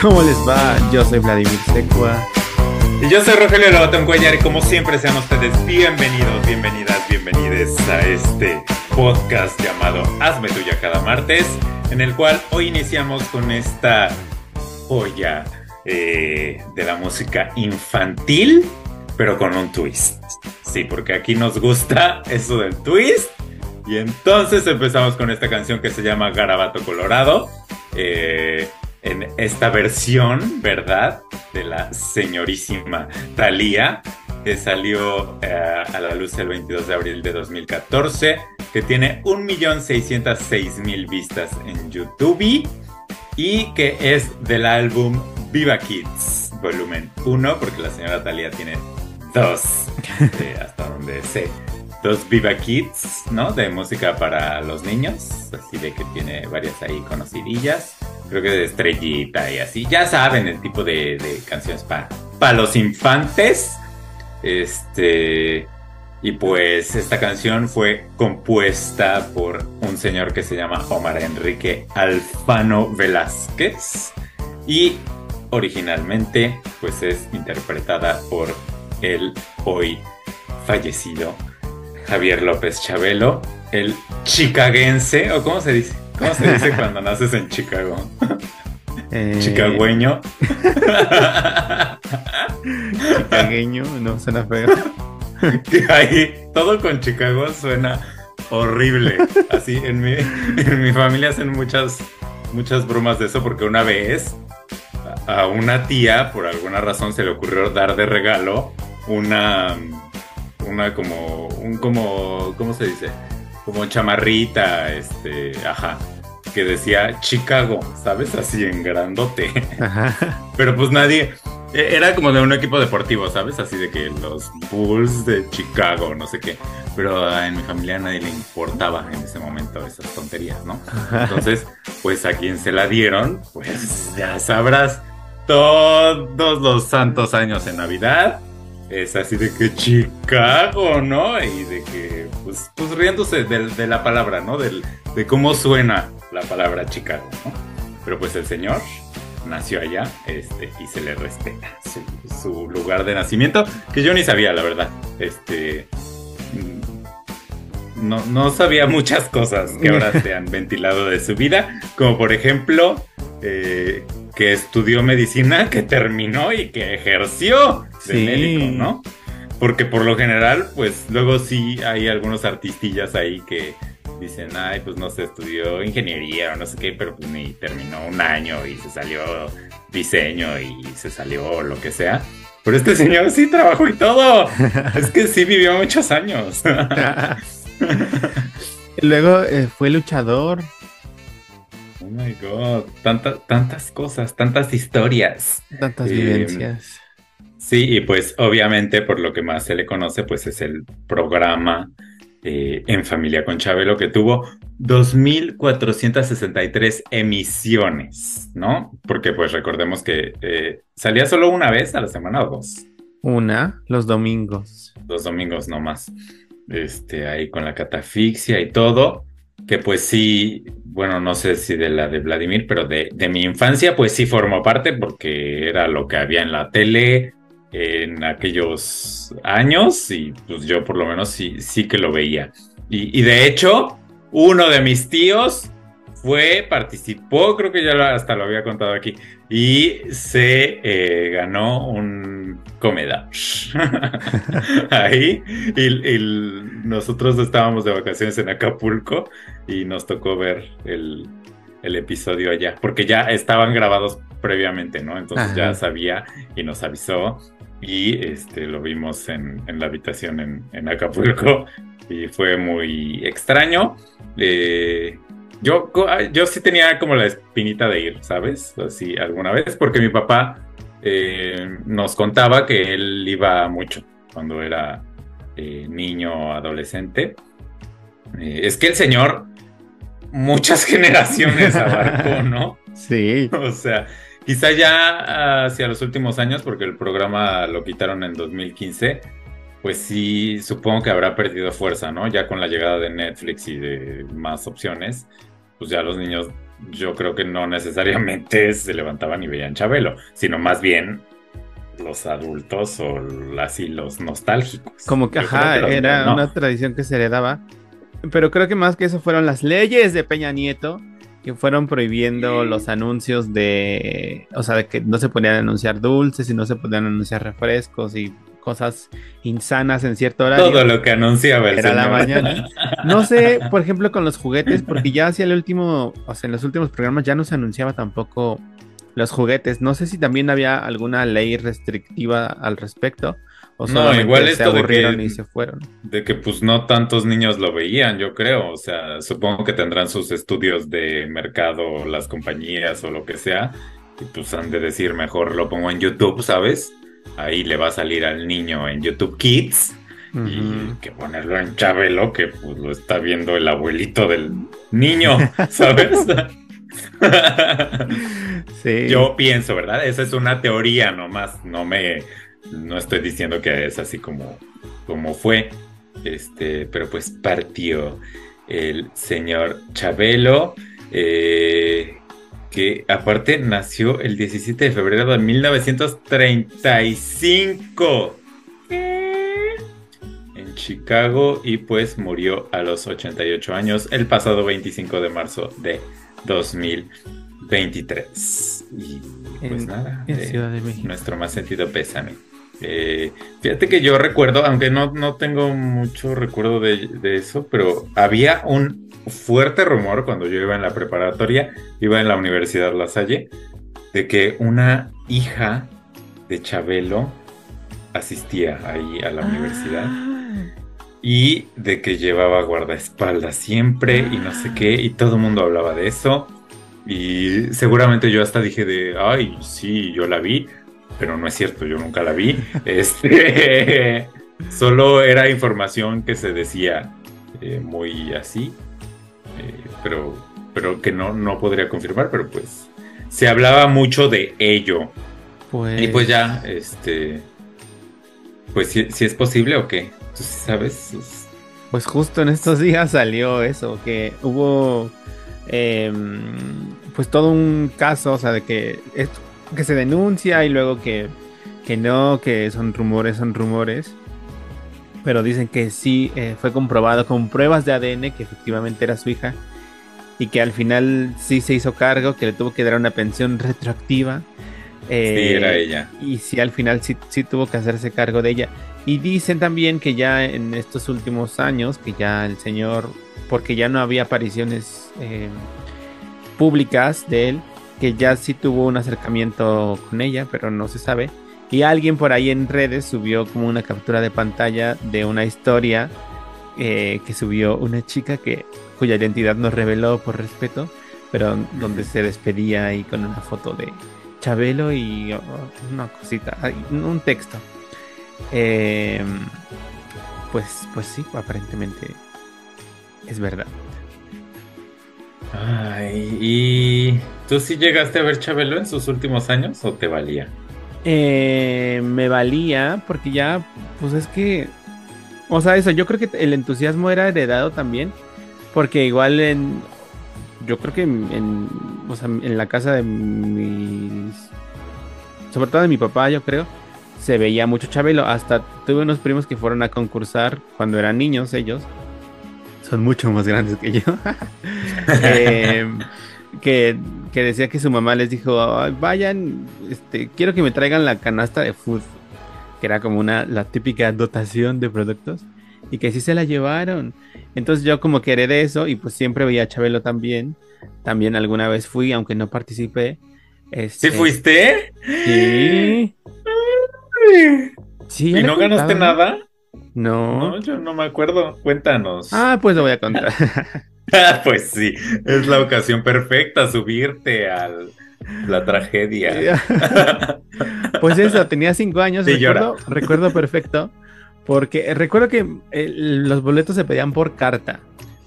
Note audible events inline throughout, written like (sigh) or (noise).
¿Cómo les va? Yo soy Vladimir Secua. Y yo soy Rogelio Lobatón Cuellar y como siempre sean ustedes bienvenidos, bienvenidas, bienvenides a este podcast llamado Hazme Tuya cada martes, en el cual hoy iniciamos con esta joya eh, de la música infantil, pero con un twist. Sí, porque aquí nos gusta eso del twist. Y entonces empezamos con esta canción que se llama Garabato Colorado. eh, en esta versión, ¿verdad? De la señorísima Thalía, que salió eh, a la luz el 22 de abril de 2014, que tiene 1.606.000 vistas en YouTube y que es del álbum Viva Kids, volumen 1, porque la señora Thalía tiene dos, (laughs) eh, hasta donde sé. Dos Viva Kids, ¿no? De música para los niños, así de que tiene varias ahí conocidillas creo que de estrellita y así. Ya saben el tipo de, canciones para los infantes. Este. Y pues esta canción fue compuesta por un señor que se llama Omar Enrique Alfano Velázquez. Y originalmente pues es interpretada por el hoy fallecido Javier López Chabelo, el chicaguense, o cómo se dice, ¿Cómo se dice (laughs) cuando naces en Chicago? Eh, Chicagüeño. (laughs) Chicagueño, no suena feo. Ahí, todo con Chicago suena horrible. Así, en mi, en mi familia hacen muchas, muchas bromas de eso porque una vez a una tía, por alguna razón, se le ocurrió dar de regalo una, una como, un como, ¿cómo se dice? Como chamarrita, este, ajá, que decía Chicago, ¿sabes? Así en grandote. (laughs) Ajá. Pero pues nadie, e- era como de un equipo deportivo, ¿sabes? Así de que los Bulls de Chicago, no sé qué. Pero en mi familia a nadie le importaba en ese momento esas tonterías, ¿no? Entonces, pues a quien se la dieron, pues ya sabrás, todos los santos años en Navidad. Es así de que Chicago, ¿no? Y de que, pues, pues riéndose de, de la palabra, ¿no? Del, de cómo suena la palabra Chicago, ¿no? Pero pues el señor nació allá este, y se le respeta su, su lugar de nacimiento, que yo ni sabía, la verdad. Este. mm, No, no sabía muchas cosas que ahora (laughs) se han ventilado de su vida, como por ejemplo eh, que estudió medicina, que terminó y que ejerció de Sí. médico, ¿no? Porque por lo general, pues luego sí hay algunos artistillas ahí que dicen, ay, pues no sé, estudió ingeniería o no sé qué, pero pues ni terminó un año y se salió diseño y se salió lo que sea. Pero este señor sí trabajó y todo. (laughs) Es que sí vivió muchos años. (laughs) Luego eh, fue luchador. My god, tanta- tantas cosas, tantas historias. Tantas Eh, vivencias. Sí, y pues obviamente por lo que más se le conoce, pues es el programa eh, En Familia con Chabelo que tuvo 2.463 emisiones, ¿no? Porque pues recordemos que eh, salía solo una vez a la semana o dos, Una, los domingos. dos domingos nomás, este, ahí con la catafixia y todo, que pues sí, bueno, no sé si de la de Vladimir, pero de, de mi infancia pues sí formó parte porque era lo que había en la tele en aquellos años y pues yo por lo menos sí, sí que lo veía. Y, y de hecho, uno de mis tíos fue, participó, creo que ya hasta lo había contado aquí, y se eh, ganó un, comedor. (laughs) Ahí, y, y nosotros estábamos de vacaciones en Acapulco y nos tocó ver el, el episodio allá, porque ya estaban grabados previamente, ¿no? Entonces ya sabía y nos avisó y este, lo vimos en, en la habitación en, en Acapulco y fue muy extraño. Eh, yo, yo sí tenía como la espinita de ir, ¿sabes? Así alguna vez, porque mi papá eh, nos contaba que él iba mucho cuando era eh, niño, adolescente. Eh, es que el señor muchas (laughs) generaciones abarcó, ¿no? (laughs) Sí. (laughs) O sea, quizá ya hacia los últimos años, porque el programa lo quitaron en 2015, pues sí, supongo que habrá perdido fuerza, ¿no? Ya con la llegada de Netflix y de más opciones, pues ya los niños, yo creo que no necesariamente (laughs) se levantaban y veían Chabelo, sino más bien los adultos o así los nostálgicos. Como que, Yo ajá, era una tradición que se heredaba. Pero creo que más que eso fueron las leyes de Peña Nieto que fueron prohibiendo Sí. los anuncios de, o sea, de que no se podían anunciar dulces y no se podían anunciar refrescos y cosas insanas en cierto horario. Todo lo que anunciaba el Era la señor. mañana. (laughs) No sé, por ejemplo, con los juguetes, porque ya hacia el último, o sea, en los últimos programas ya no se anunciaba tampoco los juguetes. No sé si también había alguna ley restrictiva al respecto o No, igual se esto de aburrieron que- y se fueron. De que pues no tantos niños lo veían, yo creo. O sea, supongo que tendrán sus estudios de mercado, las compañías o lo que sea. Y pues han de decir, mejor lo pongo en YouTube, ¿sabes? Ahí le va a salir al niño en YouTube Kids. Y que ponerlo en Chabelo, que pues lo está viendo el abuelito del niño, (laughs) ¿sabes? (laughs) Sí. Yo pienso, ¿verdad? Esa es una teoría nomás, no me, no estoy diciendo que es así como, como fue, este, pero pues partió el señor Chabelo, eh, que aparte nació el 17 de febrero de 1935 en Chicago y pues murió a los 88 años el pasado 25 de marzo de 2023. Y pues En- nada, en Ciudad de México. nuestro más sentido pésame. Eh, fíjate que yo recuerdo, aunque no, no tengo mucho recuerdo de, de eso, pero había un fuerte rumor cuando yo iba en la preparatoria, iba en la Universidad La Salle, de que una hija de Chabelo asistía ahí a la universidad Ah, y de que llevaba guardaespaldas siempre y no sé qué, y todo el mundo hablaba de eso. Y seguramente yo hasta dije de, ay, sí, yo la vi, pero no es cierto, yo nunca la vi. (laughs) Este, (laughs) solo era información que se decía eh, muy así, eh, pero, pero que no, no podría confirmar, pero pues se hablaba mucho de ello. Pues, Y pues ya, este, pues si, si es posible o qué, tú sabes. Es- Pues justo en estos días salió eso, que hubo em, pues todo un caso, o sea, de que, esto- que se denuncia y luego que, que no, que son rumores, son rumores. Pero dicen que sí eh, fue comprobado con pruebas de ADN que efectivamente era su hija y que al final sí se hizo cargo, que le tuvo que dar una pensión retroactiva. Sí, eh, era ella. y sí, al final sí, sí tuvo que hacerse cargo de ella. Y dicen también que ya en estos últimos años, que ya el señor, porque ya no había apariciones eh, públicas de él, que ya sí tuvo un acercamiento con ella, pero no se sabe. Y alguien por ahí en redes subió como una captura de pantalla de una historia eh, que subió una chica que cuya identidad no reveló por respeto, pero donde se despedía ahí con una foto de Chabelo y oh, una cosita, un texto. Eh, pues, pues sí, aparentemente es verdad. Ay, ¿y tú sí llegaste a ver Chabelo en sus últimos años o te valía? Eh, me valía porque ya, pues es que, o sea, eso, yo creo que el entusiasmo era heredado también, porque igual en, yo creo que en, o sea, en la casa de mis, sobre todo de mi papá, yo creo, se veía mucho Chabelo, hasta tuve unos primos que fueron a concursar cuando eran niños ellos, son mucho más grandes que yo. (laughs) Eh, que, que decía que su mamá les dijo, "Ay, vayan, este, quiero que me traigan la canasta de food. que era como una, la típica dotación de productos, y que sí se la llevaron. Entonces yo como que heredé eso y pues siempre veía a Chabelo también. También alguna vez fui, aunque no participé. ¿Sí Este, fuiste? Sí. Sí, ¿Y no ganaste nada? No. No, yo no me acuerdo. Cuéntanos. Ah, pues lo voy a contar. (laughs) Ah, pues sí, es la ocasión perfecta subirte a la tragedia. (laughs) Pues eso, tenía cinco años, Sí, recuerdo, recuerdo perfecto, porque recuerdo que eh, los boletos se pedían por carta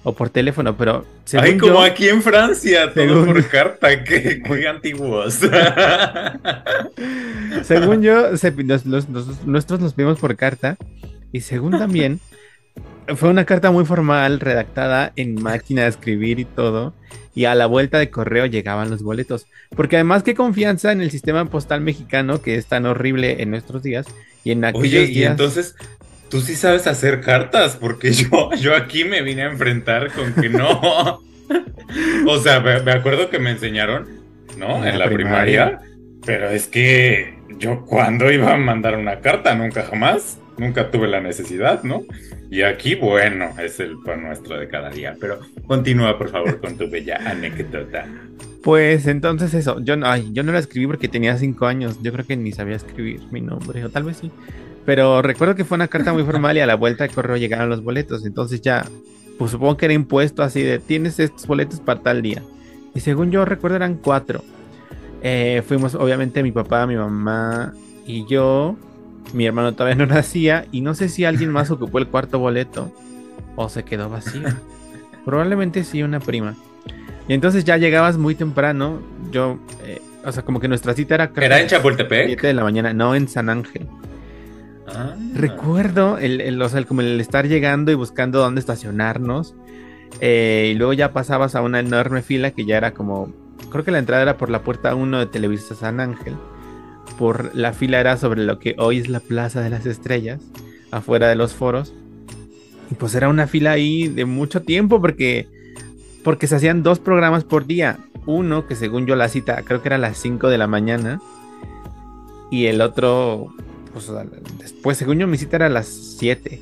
o por teléfono, pero según Ay, como yo, aquí en Francia, todo Según- por carta, que muy antiguos. (laughs) según yo, se- los- los- los- nuestros los pedimos por carta y según también fue una carta muy formal, redactada en máquina de escribir y todo, y a la vuelta de correo llegaban los boletos, porque además qué confianza en el sistema postal mexicano que es tan horrible en nuestros días y en aquellos Oye, y días. entonces, tú sí sabes hacer cartas, porque (laughs) yo, yo aquí me vine a enfrentar con que no. O sea, me, me acuerdo que me enseñaron, ¿no? En la primaria. primaria. Pero es que yo cuando iba a mandar una carta, nunca jamás, nunca tuve la necesidad, ¿no? Y aquí, bueno, es el pan nuestro de cada día. Pero continúa, por favor, con tu bella anécdota. Pues entonces eso, yo no, ay, yo no la escribí porque tenía cinco años, yo creo que ni sabía escribir mi nombre, o tal vez sí. Pero recuerdo que fue una carta muy formal y a la vuelta de correo llegaron los boletos, entonces ya, pues supongo que era impuesto así de, tienes estos boletos para tal día. Y según yo recuerdo eran cuatro. Eh, fuimos obviamente mi papá, mi mamá y yo, mi hermano todavía no nacía y no sé si alguien más ocupó el cuarto boleto o se quedó vacío. (laughs) Probablemente sí, una prima. Y entonces ya llegabas muy temprano. Yo, eh, o sea, como que nuestra cita era. ¿Era en Chapultepec? 7 de la mañana, no en San Ángel. Ah. Recuerdo el, el- o sea, el- como el estar llegando y buscando dónde estacionarnos. eh, y luego ya pasabas a una enorme fila que ya era como. Creo que la entrada era por la puerta 1 de Televisa San Ángel. Por la fila era sobre lo que hoy es la Plaza de las Estrellas, afuera de los foros. Y pues era una fila ahí de mucho tiempo porque, porque se hacían dos programas por día. Uno que según yo la cita creo que era a las 5 de la mañana. Y el otro, pues después, según yo mi cita era a las 7.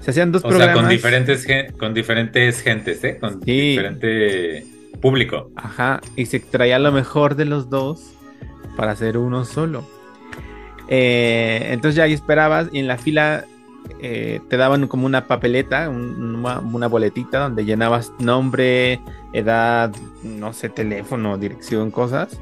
Se hacían dos O sea, programas. con diferentes, con diferentes gentes, ¿eh? Con Sí. diferente público. Ajá, y se traía lo mejor de los dos para hacer uno solo. Eh, entonces ya ahí esperabas y en la fila eh, te daban como una papeleta, un- una, boletita donde llenabas nombre, edad, no sé, teléfono, dirección, cosas.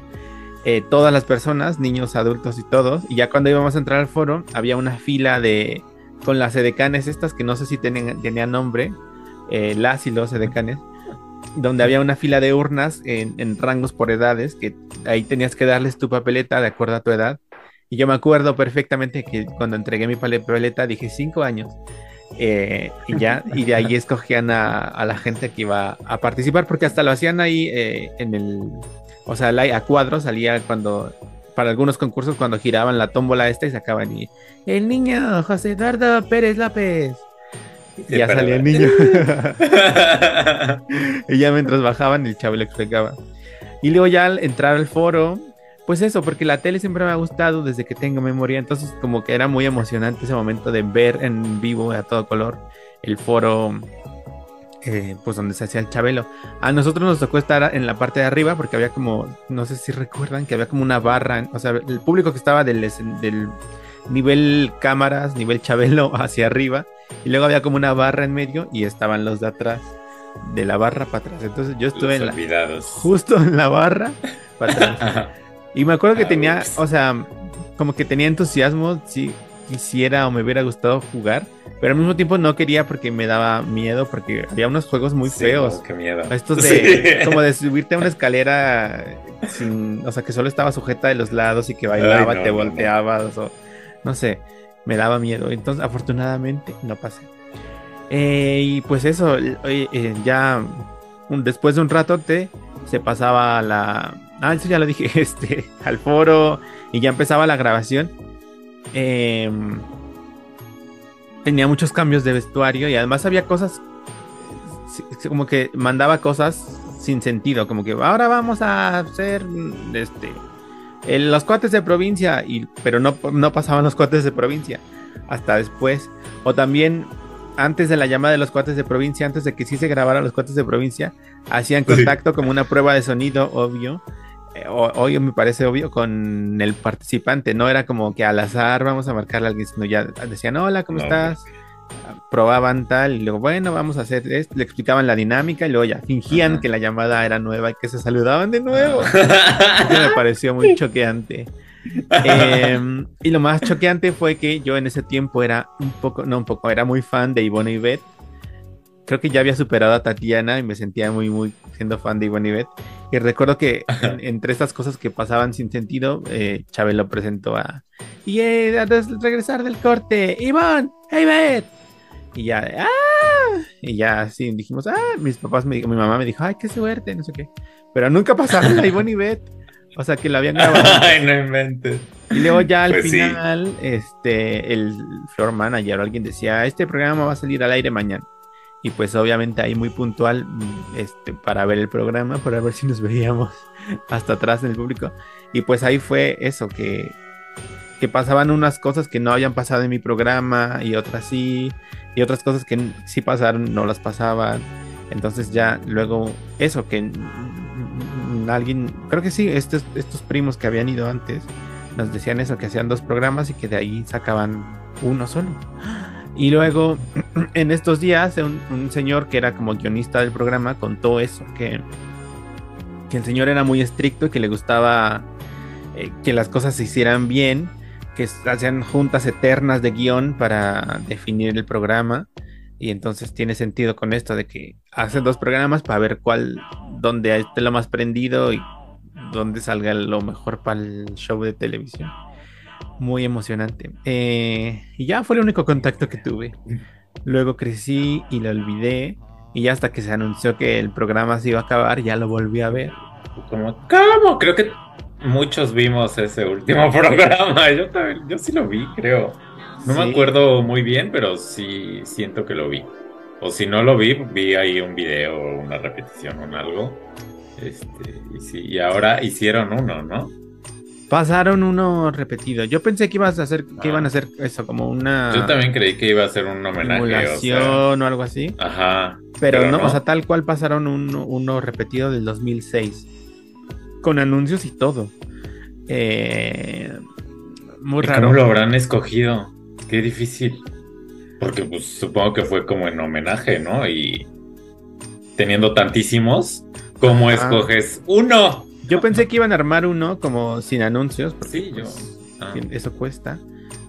Eh, todas las personas, niños, adultos y todos. Y ya cuando íbamos a entrar al foro, había una fila de con las edecanes estas que no sé si tenían, tenían nombre, las y los edecanes donde había una fila de urnas en, rangos por edades, que ahí tenías que darles tu papeleta de acuerdo a tu edad. Y yo me acuerdo perfectamente que cuando entregué mi papeleta dije cinco años. Eh, y ya, y de ahí escogían a, la gente que iba a participar, porque hasta lo hacían ahí eh, en el, o sea, a cuadros salía cuando, para algunos concursos, cuando giraban la tómbola esta y sacaban y el niño José Eduardo Pérez López. Ya salía el niño. (laughs) y ya mientras bajaban, el chavo le explicaba. Y luego ya al entrar al foro, pues eso, porque la tele siempre me ha gustado desde que tengo memoria. Entonces, como que era muy emocionante ese momento de ver en vivo a todo color el foro, eh, pues donde se hacía el chabelo. A nosotros nos tocó estar en la parte de arriba porque había como, no sé si recuerdan, que había como una barra. O sea, el público que estaba del nivel cámaras, nivel chabelo (laughs) hacia arriba. Y luego había como una barra en medio y estaban los de atrás, de la barra para atrás. Entonces yo estuve en la, justo en la barra para atrás. (laughs) Y me acuerdo que Ah, tenía, ups. o sea, como que tenía entusiasmo, si quisiera o me hubiera gustado jugar, pero al mismo tiempo no quería porque me daba miedo, porque había unos juegos muy Sí, feos. no, qué miedo. Estos (laughs) de, Sí. como de subirte a una escalera sin, o sea, que solo estaba sujeta de los lados y que bailaba, Ay, no, te no, no. volteabas, o no sé, me daba miedo. Entonces, afortunadamente, no pasé. Eh, y pues eso, oye, eh, ya después de un ratote se pasaba la... Ah, eso ya lo dije, (laughs) este, al foro y ya empezaba la grabación. Em, tenía muchos cambios de vestuario y además había cosas como que mandaba cosas sin sentido, como que ahora vamos a hacer este "El- los cuates de provincia, y, pero no, no pasaban los cuates de provincia hasta después. O también antes de la llamada de los cuates de provincia, antes de que sí se grabara los cuates de provincia, hacían Sí. contacto como una prueba de sonido, obvio. Eh, o- obvio, me parece obvio, con el participante. No era como que al azar vamos a marcarle a alguien, sino ya decían, hola, ¿cómo No, estás? Probaban tal y luego, bueno, vamos a hacer esto, le explicaban la dinámica y luego ya fingían Ajá. que la llamada era nueva y que se saludaban de nuevo. Eso me pareció muy choqueante. Eh, y lo más choqueante fue que yo en ese tiempo era un poco, no un poco, era muy fan de Ivonne y Beth. Creo que ya había superado a Tatiana y me sentía muy, muy siendo fan de Ivonne y Beth. Y recuerdo que en- entre estas cosas que pasaban sin sentido, eh, Chabelo presentó a. Y eh, des- regresar del corte, Ivonne, hey Beth. Y ya, ¡ah! Y ya así dijimos, ah, mis papás, me, mi mamá me dijo, ay, qué suerte, no sé qué. Pero nunca pasaron a Ivonne y Beth. O sea, que la habían grabado. (laughs) Ay, no inventes. Y luego ya al Pues sí. final, este, el floor manager o alguien decía, este programa va a salir al aire mañana. Y pues obviamente ahí muy puntual, este, para ver el programa, para ver si nos veíamos (laughs) hasta atrás en el público. Y pues ahí fue eso, que, que pasaban unas cosas que no habían pasado en mi programa y otras sí, y otras cosas que sí pasaron, no las pasaban. Entonces ya luego eso, que alguien, creo que sí, estos, estos primos que habían ido antes, nos decían eso, que hacían dos programas y que de ahí sacaban uno solo. Y luego, (clears throat) en estos días, un, un señor que era como guionista del programa contó eso, que, que el señor era muy estricto y que le gustaba eh, que las cosas se hicieran bien, que hacían juntas eternas de guion para definir el programa. Y entonces tiene sentido con esto de que hacen dos programas para ver cuál, dónde esté lo más prendido y dónde salga lo mejor para el show de televisión. Muy emocionante. Eh, y ya fue el único contacto que tuve. Luego crecí y lo olvidé. Y ya hasta que se anunció que el programa se iba a acabar, ya lo volví a ver. Como, ¿cómo? Creo que muchos vimos ese último (laughs) programa. Yo también, yo sí lo vi, creo. No Sí. me acuerdo muy bien, pero sí siento que lo vi. O si no lo vi, vi ahí un video, una repetición o un algo. Este, y sí, y ahora hicieron uno, ¿no? Pasaron uno repetido. Yo pensé que ibas a hacer, que Ah. iban a hacer eso, como una Yo también creí que iba a ser un homenaje. O sea, simulación o algo así. ajá. Pero, Pero no, no. o sea, tal cual pasaron uno, uno repetido del 2006. Con anuncios y todo. Eh, muy ¿Y raro. ¿Cómo lo habrán escogido? Qué difícil. Porque pues supongo que fue como en homenaje, ¿no? Y teniendo tantísimos, ¿cómo Ajá. escoges uno? Yo pensé que iban a armar uno como sin anuncios. porque, Sí, yo. pues, ah. Eso cuesta.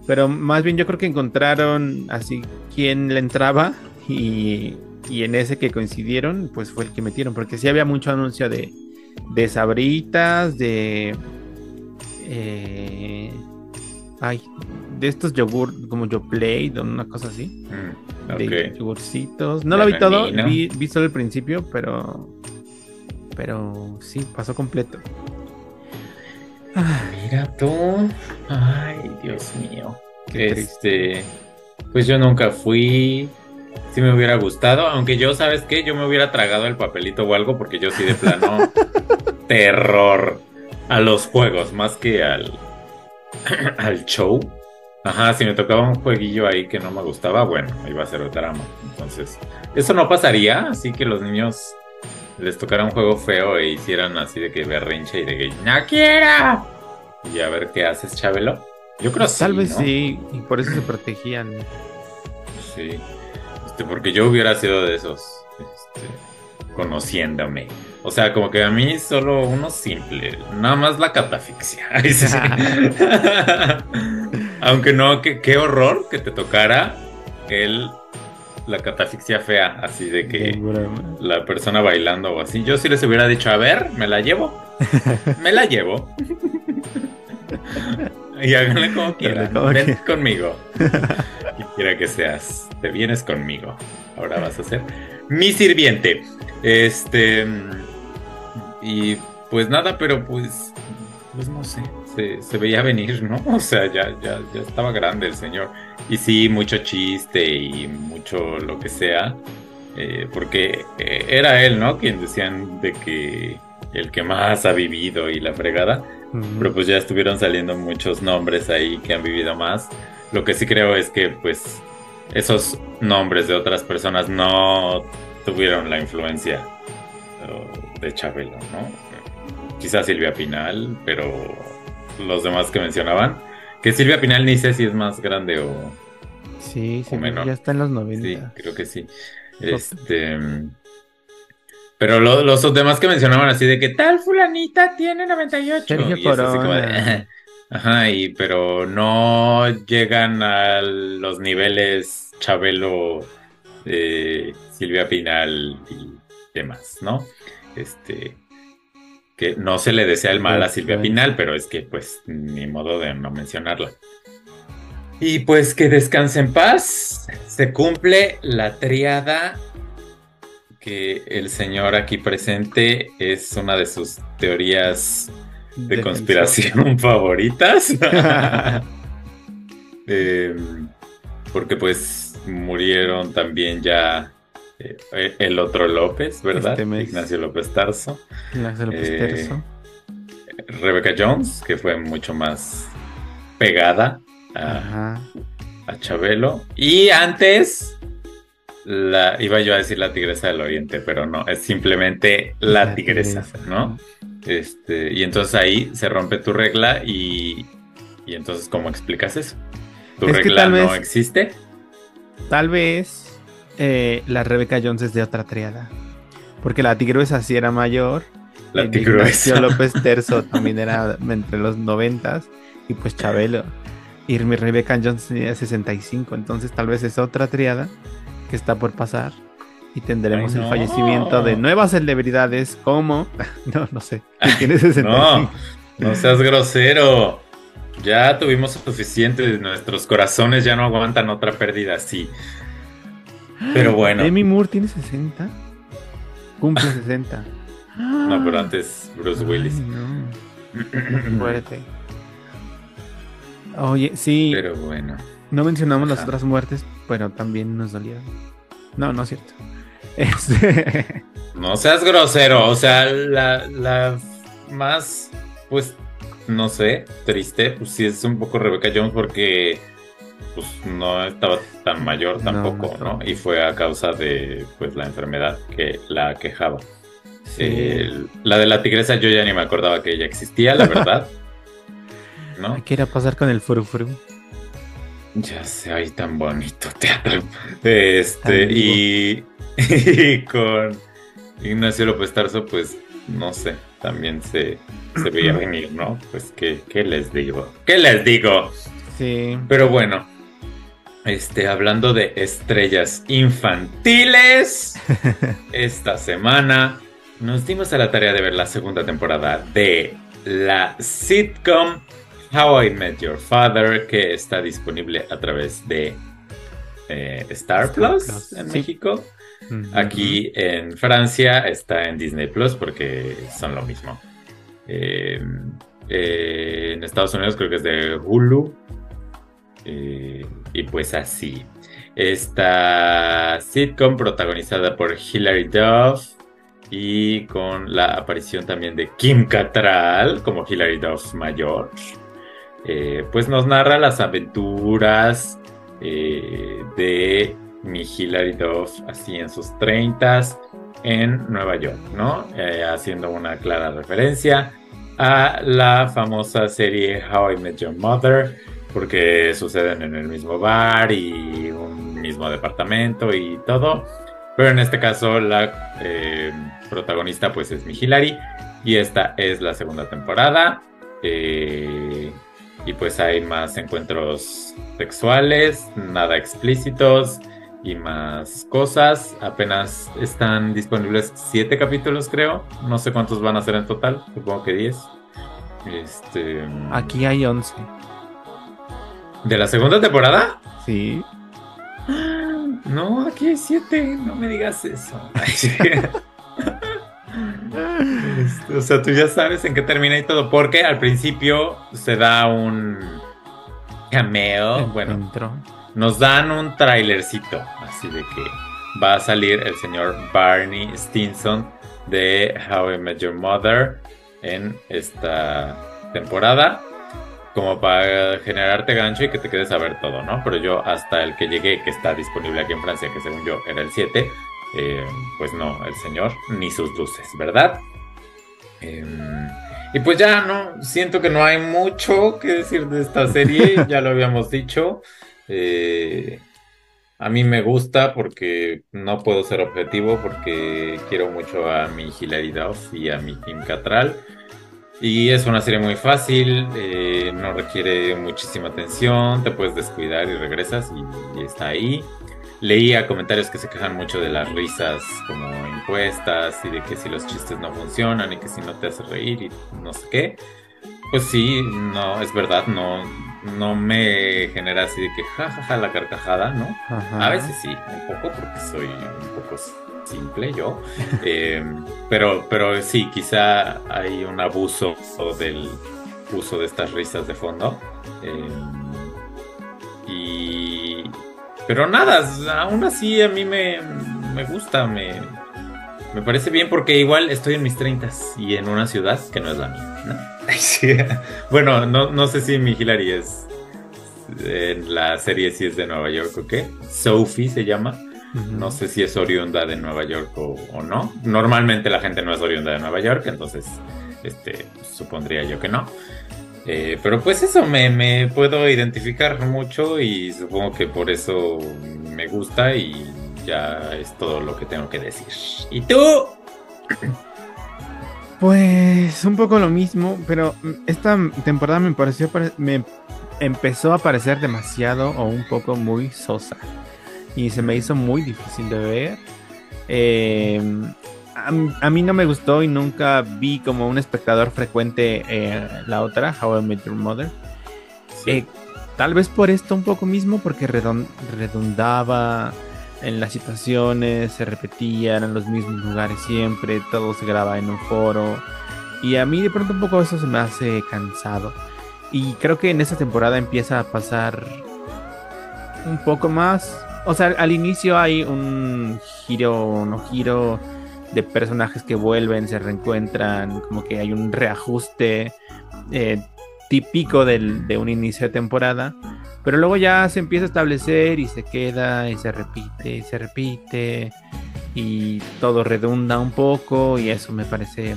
Pero más bien yo creo que encontraron así quién le entraba y, y en ese que coincidieron, pues fue el que metieron. Porque sí había mucho anuncio de, de sabritas, de... eh, ay, de estos yogur como Yoplait o una cosa así. Mm, De yogurcitos. No lo vi todo, vi, vi solo el principio, pero... Pero sí, pasó completo. Ah, Mira tú. Ay, Dios mío. Qué este. Pues yo nunca fui. Si me hubiera gustado, aunque yo, ¿sabes qué? Yo me hubiera tragado el papelito o algo, porque yo sí de plano. (laughs) terror a los juegos, más que al. (clears throat) al show. Ajá, si me tocaba un jueguillo ahí que no me gustaba, bueno, iba a ser otra drama. Entonces, eso no pasaría, así que los niños les tocara un juego feo e hicieran así de que berrinche y de que no quiero. Y a ver qué haces, Chabelo. Yo creo Tal sí, vez ¿no? sí, y por eso se protegían. Sí. Este, porque yo hubiera sido de esos. este, conociéndome. O sea, como que a mí solo uno simple. Nada más la catafixia. (laughs) (laughs) Aunque no, que- qué horror que te tocara el la catafixia fea, así de que la persona bailando o así. Yo sí les hubiera dicho, a ver, me la llevo. Me la llevo. (laughs) y háganle como quieran. como Ven conmigo. Quiera que seas, te vienes conmigo. Ahora vas a ser mi sirviente. Este. Y pues nada, pero pues. Pues no sé. Se, se veía venir, ¿no? (laughs) O sea, ya, ya, ya estaba grande el señor. Y sí, mucho chiste y mucho lo que sea. eh, porque eh, era él, ¿no? Quien decían de que el que más ha vivido y la fregada. pero pues ya estuvieron saliendo muchos nombres ahí que han vivido más. Lo que sí creo es que pues esos nombres de otras personas no tuvieron la influencia de Chabelo, ¿no? Quizás Silvia Pinal, pero los demás que mencionaban, que Silvia Pinal ni sé si es más grande o, Sí, sí, O menor. ya está en los Sí, 90. creo que sí. Este. Pero lo- los demás que mencionaban así de que tal fulanita tiene 98. Sergio y es así como de, Corona. (laughs) Ajá, y pero no llegan a los niveles Chabelo, eh, Silvia Pinal y demás, ¿no? Este. Que no se le desea el mal a Silvia. Pinal, pero es que pues ni modo de no mencionarla. Y pues que descanse en paz. Se cumple la triada que el señor aquí presente es una de sus teorías de conspiración (laughs) favoritas. (laughs) Eh, porque pues murieron también ya eh, el otro López, ¿verdad? Este. Ignacio López Tarso. Ignacio López Eh, Terzo. Rebecca Jones, que fue mucho más pegada a, Ajá. a Chabelo. Y antes, la, iba yo a decir la tigresa del oriente, pero no, es simplemente la, La tigresa, tigresa. ¿no? Este, y entonces ahí se rompe tu regla y, y entonces, ¿cómo explicas eso? ¿Tu Es regla no vez- existe? Tal vez eh, la Rebecca Jones es de otra triada. Porque la tigresa sí era mayor. La. Ignacio López (laughs) Terzo también era entre los noventas. Y pues Chabelo. Y mi Rebecca Jones tenía 65. Entonces tal vez es otra triada que está por pasar. Y tendremos Ay, el fallecimiento de nuevas celebridades como... (laughs) No, no sé. ¿Quién tiene 65? No, no seas grosero. Ya tuvimos suficiente, nuestros corazones ya no aguantan otra pérdida así. Pero bueno, Demi Moore tiene 60. Cumple (laughs) 60. no, pero antes Bruce Willis. Ay, no. (clears throat) Fuerte. Oye, sí, Pero bueno. no mencionamos las otras muertes, pero también nos dolieron. No, no es cierto. Este, No seas grosero, o sea, la, la más, pues, no sé, triste, pues sí es un poco Rebecca Jones porque pues no estaba tan mayor tampoco, no. Y fue a causa de, pues, la enfermedad que la quejaba. sí. La de la tigresa yo ya ni me acordaba que ella existía, la verdad. (laughs) ¿No? ¿Qué era pasar con el frufru? Ya sé, ay, tan bonito teatro. Este, y, (laughs) y con Ignacio López Tarso, pues, no sé, también se, se veía venir, ¿no? Pues, ¿qué, ¿qué les digo? ¿Qué les digo? Sí. Pero bueno, este, hablando de estrellas infantiles, (laughs) esta semana nos dimos a la tarea de ver la segunda temporada de la sitcom How I Met Your Father, que está disponible a través de eh, Star, Star Plus, Plus, en sí. México. Aquí en Francia está en Disney Plus porque son lo mismo. Eh, eh, en Estados Unidos creo que es de Hulu. Eh, y pues así. Esta sitcom protagonizada por Hilary Duff y con la aparición también de Kim Cattrall como Hilary Duff mayor. Eh, pues nos narra las aventuras eh, de mi Hilary Duff así en sus 30 en Nueva York, ¿no? Eh, haciendo una clara referencia a la famosa serie How I Met Your Mother, porque suceden en el mismo bar y un mismo departamento y todo. Pero en este caso la protagonista pues es mi Hilary y esta es la segunda temporada. Eh, y pues hay más encuentros sexuales, nada explícitos y más cosas. Apenas están disponibles siete capítulos, creo. No sé cuántos van a ser en total. Supongo que 10. Este. Aquí hay 11. ¿De la segunda temporada? Sí. (gasps) No, aquí hay siete. No me digas eso. (laughs) (laughs) (laughs) Este, o sea, tú ya sabes en qué termina y todo. Porque al principio se da un cameo. Bueno, nos dan un trailercito, así de que va a salir el señor Barney Stinson de How I Met Your Mother en esta temporada como para generarte gancho y que te quedes a ver todo, ¿no? Pero yo hasta el que llegué, que está disponible aquí en Francia, que según yo era el 7, eh, pues no, el señor ni sus luces, ¿verdad? Em, y pues ya, ¿no? Siento que no hay mucho que decir de esta serie, (laughs) ya lo habíamos dicho. Eh, a mí me gusta porque no puedo ser objetivo, porque quiero mucho a mi Hilary Duff y a mi Kim Catral. Y es una serie muy fácil, eh, no requiere muchísima atención, te puedes descuidar y regresas y, está ahí. Leía comentarios que se quejan mucho de las risas como impuestas y de que si los chistes no funcionan y que si no te hace reír y no sé qué. Pues sí, no, es verdad, no, no me genera así de que jajaja la carcajada, ¿no? A veces sí, un poco porque soy un poco simple yo. (laughs) Eh, pero, pero sí, quizá hay un abuso del uso de estas risas de fondo. Eh, y. Pero nada, aún así a mí me, me gusta, me, me parece bien porque igual estoy en mis 30 y en una ciudad que no es la mía. (laughs) Bueno, no, no sé si mi Hilary es en la serie si es de Nueva York o qué. Sophie se llama. No sé si es oriunda de Nueva York o, no. Normalmente la gente no es oriunda de Nueva York, entonces este, supondría yo que no. Eh, pero pues eso, me, puedo identificar mucho y supongo que por eso me gusta y ya es todo lo que tengo que decir. ¿Y tú? (clears throat) Pues un poco lo mismo, pero esta temporada me pareció, me empezó a parecer demasiado o un poco muy sosa y se me hizo muy difícil de ver. Em, a, mí no me gustó y nunca vi como un espectador frecuente eh, la otra, How I Met Your Mother. Eh, tal vez por esto un poco mismo, porque redundaba en las situaciones, se repetían en los mismos lugares siempre, todo se graba en un foro. Y a mí de pronto un poco eso se me hace cansado. Y creo que en esta temporada empieza a pasar un poco más o sea, al inicio hay un giro, no giro de personajes que vuelven, se reencuentran, como que hay un reajuste eh, típico de un inicio de temporada, pero luego ya se empieza a establecer y se queda y se repite y se repite y todo redunda un poco y eso me parece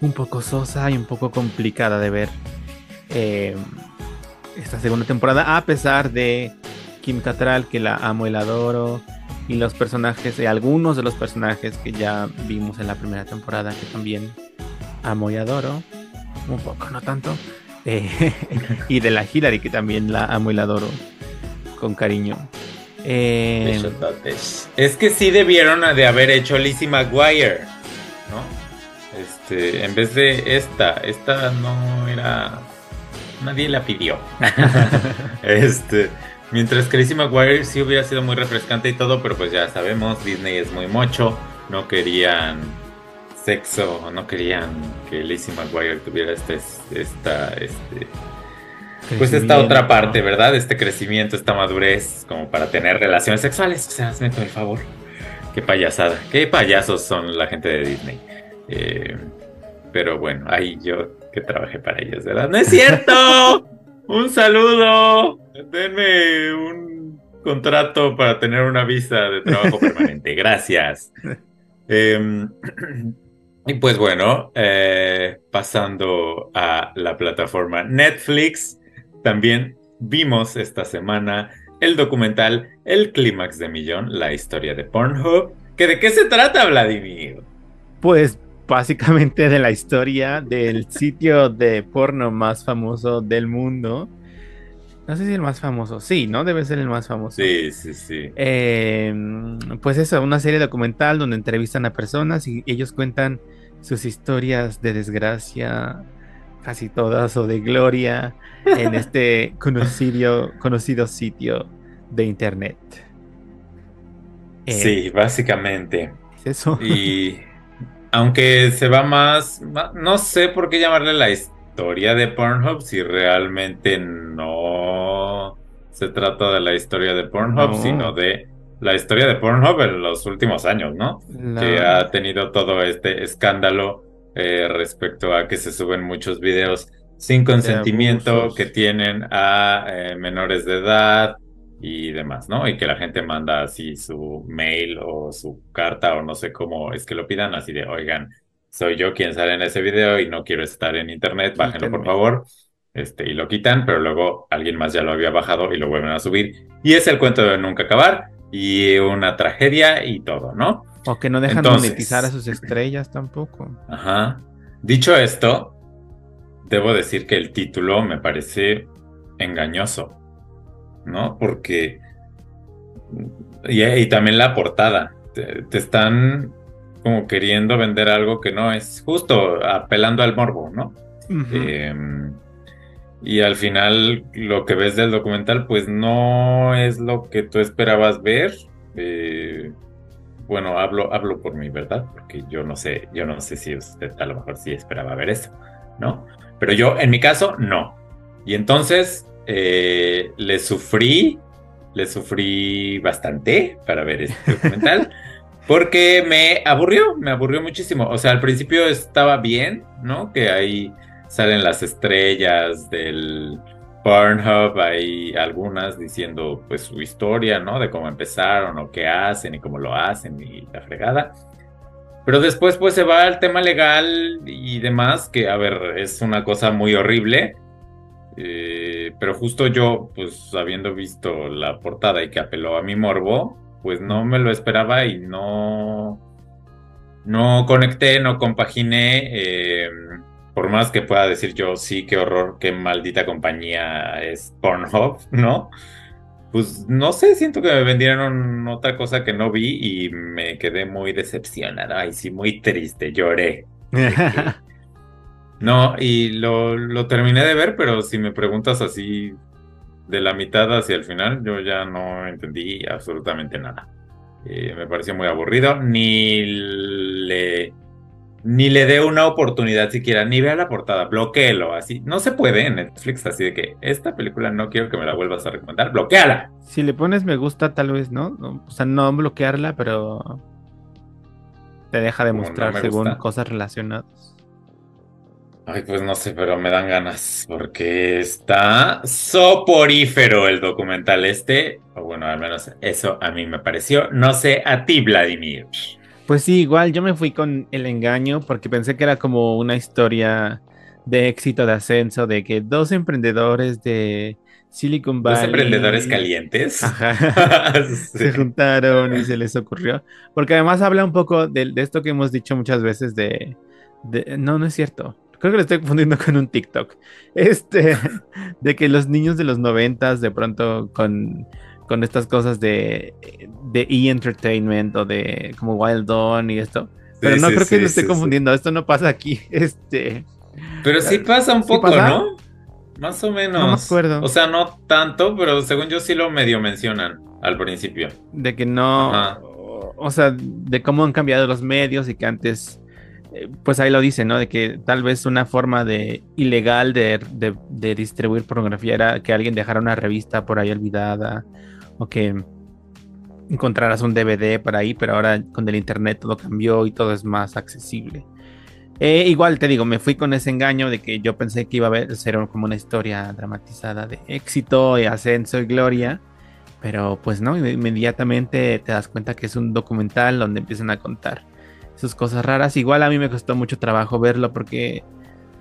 un poco sosa y un poco complicada de ver eh, esta segunda temporada a pesar de Kim Catral, que la amo y la adoro, y los personajes, y algunos de los personajes que ya vimos en la primera temporada, que también amo y adoro, un poco, no tanto, eh, (laughs) y de la Hillary, que también la amo y la adoro con cariño. Eh, es que sí debieron de haber hecho Lizzie McGuire, ¿no? Este, en vez de esta, esta no era. Nadie la pidió. (laughs) (laughs) este, Mientras que Lizzie McGuire sí hubiera sido muy refrescante y todo, pero pues ya sabemos, Disney es muy mocho, no querían sexo, no querían que Lizzie McGuire tuviera este, esta, este, pues esta otra parte, ¿verdad? Este crecimiento, esta madurez, como para tener relaciones sexuales. O sea, hazme todo el favor. Qué payasada, qué payasos son la gente de Disney. Eh, pero bueno, ahí yo que trabajé para ellos, ¿verdad? ¡No es cierto! (laughs) Un saludo. Denme un contrato para tener una visa de trabajo permanente. (laughs) Gracias. Em, (clears throat) y pues bueno, eh, pasando a la plataforma Netflix, también vimos esta semana el documental El Clímax de Millón, la historia de Pornhub. ¿Que ¿De qué se trata, Vladimir? Pues básicamente de la historia del sitio de porno más famoso del mundo. No sé si el más famoso, sí, ¿no? Debe ser el más famoso. Sí, sí, sí. Em, pues eso, una serie documental donde entrevistan a personas y ellos cuentan sus historias de desgracia, casi todas, o de gloria, (laughs) en este conocido, conocido sitio de internet. sí, básicamente. Es eso. Y aunque se va más, no sé por qué llamarle la historia de Pornhub si realmente no se trata de la historia de Pornhub, sino de la historia de Pornhub en los últimos años, ¿no? Que ha tenido todo este escándalo eh, respecto a que se suben muchos videos sin consentimiento que tienen a eh, menores de edad y demás, ¿no? Y que la gente manda así su mail o su carta o no sé cómo es que lo pidan, así de, oigan, soy yo quien sale en ese video y no quiero estar en internet, bájenlo por favor. Este, y lo quitan, pero luego alguien más ya lo había bajado y lo vuelven a subir. Y es el cuento de nunca acabar y una tragedia y todo, ¿no? O que no dejan Entonces. monetizar a sus estrellas tampoco. Ajá. Dicho esto, debo decir que el título me parece engañoso, ¿no? Porque... Y, y también la portada. Te, te están como queriendo vender algo que no es justo, apelando al morbo, ¿no? Ujú. Eh, y al final lo que ves del documental pues no es lo que tú esperabas ver. Eh, bueno, hablo, hablo por mí, ¿verdad? Porque yo no sé, yo no sé si usted a lo mejor sí esperaba ver eso, ¿no? Pero yo, en mi caso, no. Y entonces eh, le sufrí, le sufrí bastante para ver este documental. (laughs) Porque me aburrió, me aburrió muchísimo. O sea, al principio estaba bien, ¿no? Que ahí salen las estrellas del Pornhub, hay algunas diciendo pues su historia, ¿no? De cómo empezaron o qué hacen y cómo lo hacen y la fregada. Pero después pues se va al tema legal y demás, que a ver, es una cosa muy horrible. Eh, pero justo yo, pues habiendo visto la portada y que apeló a mi morbo, pues no me lo esperaba y no, no conecté, no compaginé. eh, por más que pueda decir yo, sí, qué horror, qué maldita compañía es Pornhub, ¿no? Pues no sé, siento que me vendieron otra cosa que no vi y me quedé muy decepcionada. Ay, sí, muy triste, lloré. (laughs) No, y lo, lo terminé de ver, pero si me preguntas así de la mitad hacia el final, yo ya no entendí absolutamente nada. Eh, me pareció muy aburrido, ni le, ni le dé una oportunidad siquiera, ni vea la portada, bloqueelo, así. No se puede en Netflix, así de que esta película no quiero que me la vuelvas a recomendar, bloqueala. Si le pones me gusta, tal vez, ¿no? O sea, no bloquearla, pero te deja de Como mostrar según cosas relacionadas. Ay, pues no sé, pero me dan ganas porque está soporífero el documental este. O bueno, al menos eso a mí me pareció. No sé, a ti, Vladimir. Pues sí, igual yo me fui con el engaño porque pensé que era como una historia de éxito, de ascenso, de que dos emprendedores de Silicon Dos Valley. emprendedores calientes. Ajá. (laughs) Sí. (laughs) se juntaron y se les ocurrió. Porque además habla un poco de, de esto que hemos dicho muchas veces de, de- No, no es cierto. Creo que lo estoy confundiendo con un TikTok. Este, (laughs) de que los niños de los noventas de pronto con, con estas cosas de, de e-entertainment o de como Wild Dawn y esto. Pero Sí, no sí, creo que lo esté confundiendo. Esto no pasa aquí. (laughs) Este. Pero sí pasa un ¿Sí poco, pasa? ¿no? Más o menos. No me acuerdo. O sea, no tanto, pero según yo sí lo medio mencionan al principio. de que no, Ajá. o, sea, de cómo han cambiado los medios y que antes, pues ahí lo dice, ¿no? De que tal vez una forma de ilegal de, de- distribuir pornografía era que alguien dejara una revista por ahí olvidada o que encontraras un DVD por ahí, pero ahora con el internet todo cambió y todo es más accesible. Eh, igual te digo, me fui con ese engaño de que yo pensé que iba a ser como una historia dramatizada de éxito y ascenso y gloria. Pero pues no, inme- inmediatamente te das cuenta que es un documental donde empiezan a contar sus cosas raras. Igual a mí me costó mucho trabajo verlo porque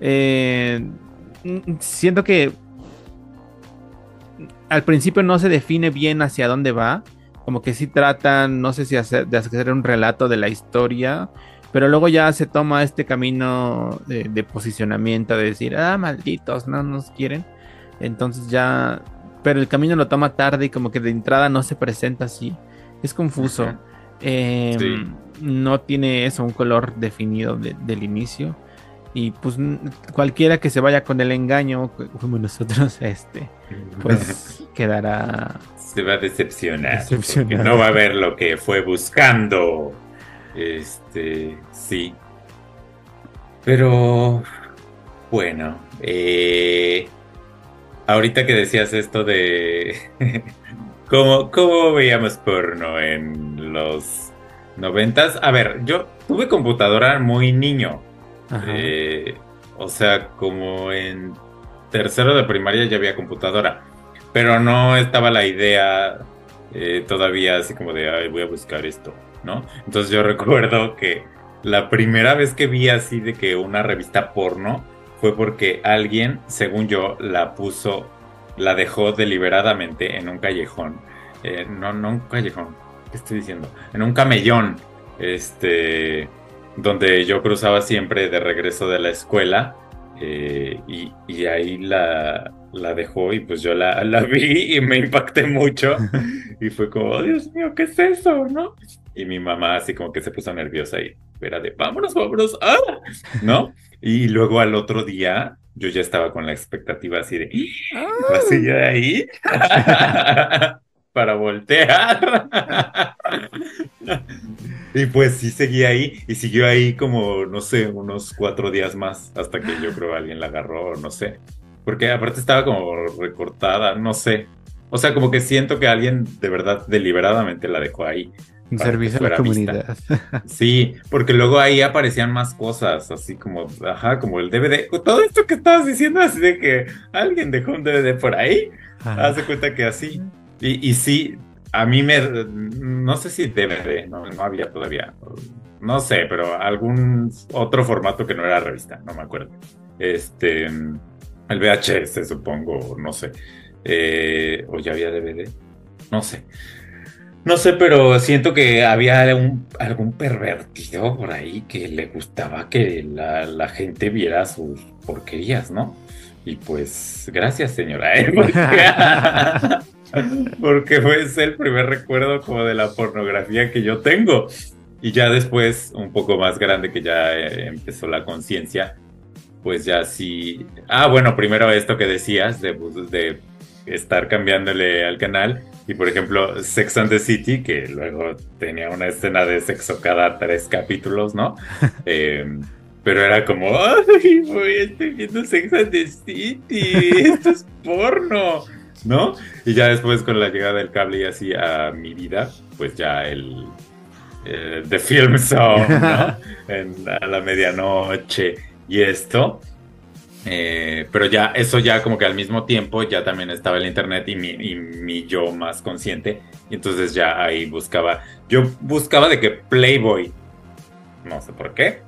eh, siento que al principio no se define bien hacia dónde va. Como que sí tratan, no sé si hacer, de hacer un relato de la historia, pero luego ya se toma este camino de, de posicionamiento, de decir, ah, malditos, no nos quieren. Entonces ya pero el camino lo toma tarde y como que de entrada no se presenta así. Es confuso. Eh, Sí. No tiene eso, un color definido de- del inicio. Y pues cualquiera que se vaya con el engaño, co- como nosotros, (laughs) este, pues quedará se va a decepcionar. No va a ver lo que fue buscando. Este, sí. Pero, bueno, eh, ahorita que decías esto de (laughs) cómo, cómo veíamos porno en los noventas, a ver, yo tuve computadora muy niño. Eh, o sea, como en tercero de primaria ya había computadora, pero no estaba la idea eh, todavía así como de, ay, voy a buscar esto, ¿no? Entonces yo (laughs) recuerdo que la primera vez que vi así de que una revista porno fue porque alguien, según yo, la puso, la dejó deliberadamente en un callejón. Eh, no, no un callejón, ¿qué estoy diciendo? En un camellón, este, donde yo cruzaba siempre de regreso de la escuela. eh, y, y ahí la, la dejó y pues yo la, la vi y me impacté mucho. (laughs) Y fue como, "Oh, Dios mío, ¿qué es eso? ¿No? Y mi mamá así como que se puso nerviosa y era de, vámonos, vámonos, ¡ah! ¿no? Y luego al otro día yo ya estaba con la expectativa así de, ¿va a seguir ahí? (laughs) Para voltear. Y pues sí seguía ahí y siguió ahí como, no sé, unos cuatro días más hasta que yo creo alguien la agarró, no sé. Porque aparte estaba como recortada, no sé. O sea, como que siento que alguien de verdad deliberadamente la dejó ahí. Un servicio a la vista. comunidad. (laughs) Sí, porque luego ahí aparecían más cosas, así como, ajá, como el DVD. Todo esto que estabas diciendo, así de que alguien dejó un DVD por ahí. Ajá. Haz de cuenta que así. Y, y sí, a mí me. No sé si DVD, no, no había todavía. No sé, pero algún otro formato que no era revista, no me acuerdo. Este. El VHS, supongo, no sé. Eh, o ya había DVD. No sé. No sé, pero siento que había un- algún pervertido por ahí que le gustaba que la, la gente viera sus porquerías, ¿no? Y pues, gracias, señora, ¿eh? (laughs) (laughs) (laughs) Porque, ese el primer recuerdo como de la pornografía que yo tengo. Y ya después, un poco más grande, que ya eh, empezó la conciencia, pues ya sí. Ah, bueno, primero esto que decías de, pues, de estar cambiándole al canal. Y por ejemplo, Sex and the City, que luego tenía una escena de sexo cada tres capítulos, ¿no? (laughs) Eh, pero era como, ¡ay, voy, estoy viendo Sex and the City! ¡Esto es porno! ¿No? Y ya después con la llegada del cable y así a mi vida, pues ya el... eh, The Film Zone, ¿no? (laughs) En, a la medianoche y esto. Eh, pero ya, eso ya como que al mismo tiempo ya también estaba el internet y mi, y mi yo más consciente. Y entonces ya ahí buscaba, yo buscaba de que Playboy, no sé por qué,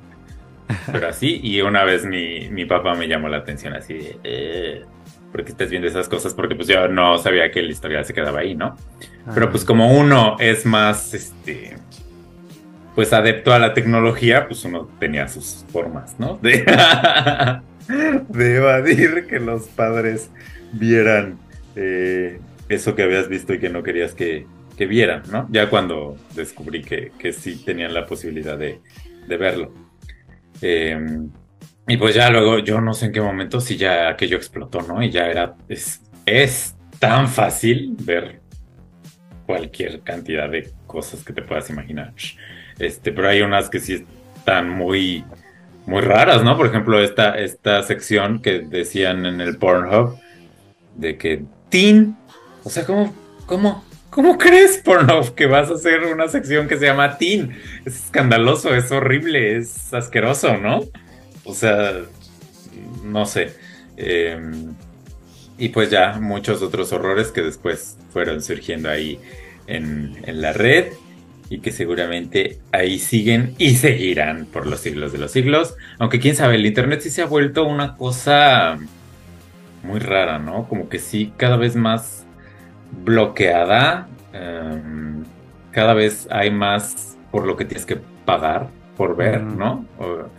pero así. Y una vez mi, mi papá me llamó la atención así de, eh, ¿por qué estás viendo esas cosas? Porque pues yo no sabía que el historial se quedaba ahí, ¿no? Pero pues como uno es más, este, pues adepto a la tecnología, pues uno tenía sus formas, ¿no? De, (laughs) de evadir que los padres vieran eh, eso que habías visto y que no querías que, que vieran, ¿no? Ya cuando descubrí que, que sí tenían la posibilidad de, de verlo. Eh, y pues ya luego, yo no sé en qué momento, si ya aquello explotó, ¿no? Y ya era, es, es tan fácil ver cualquier cantidad de cosas que te puedas imaginar. Este, pero hay unas que sí están muy, muy raras, ¿no? Por ejemplo, esta, esta sección que decían en el Pornhub de que Teen, o sea, ¿cómo, cómo, cómo crees, Pornhub, que vas a hacer una sección que se llama Teen? Es escandaloso, es horrible, es asqueroso, ¿no? O sea, no sé. Eh, y pues ya muchos otros horrores que después fueron surgiendo ahí en, en la red y que seguramente ahí siguen y seguirán por los siglos de los siglos. Aunque quién sabe, el Internet sí se ha vuelto una cosa muy rara, ¿no? Como que sí, cada vez más bloqueada. em, cada vez hay más por lo que tienes que pagar por ver. ¿no? O-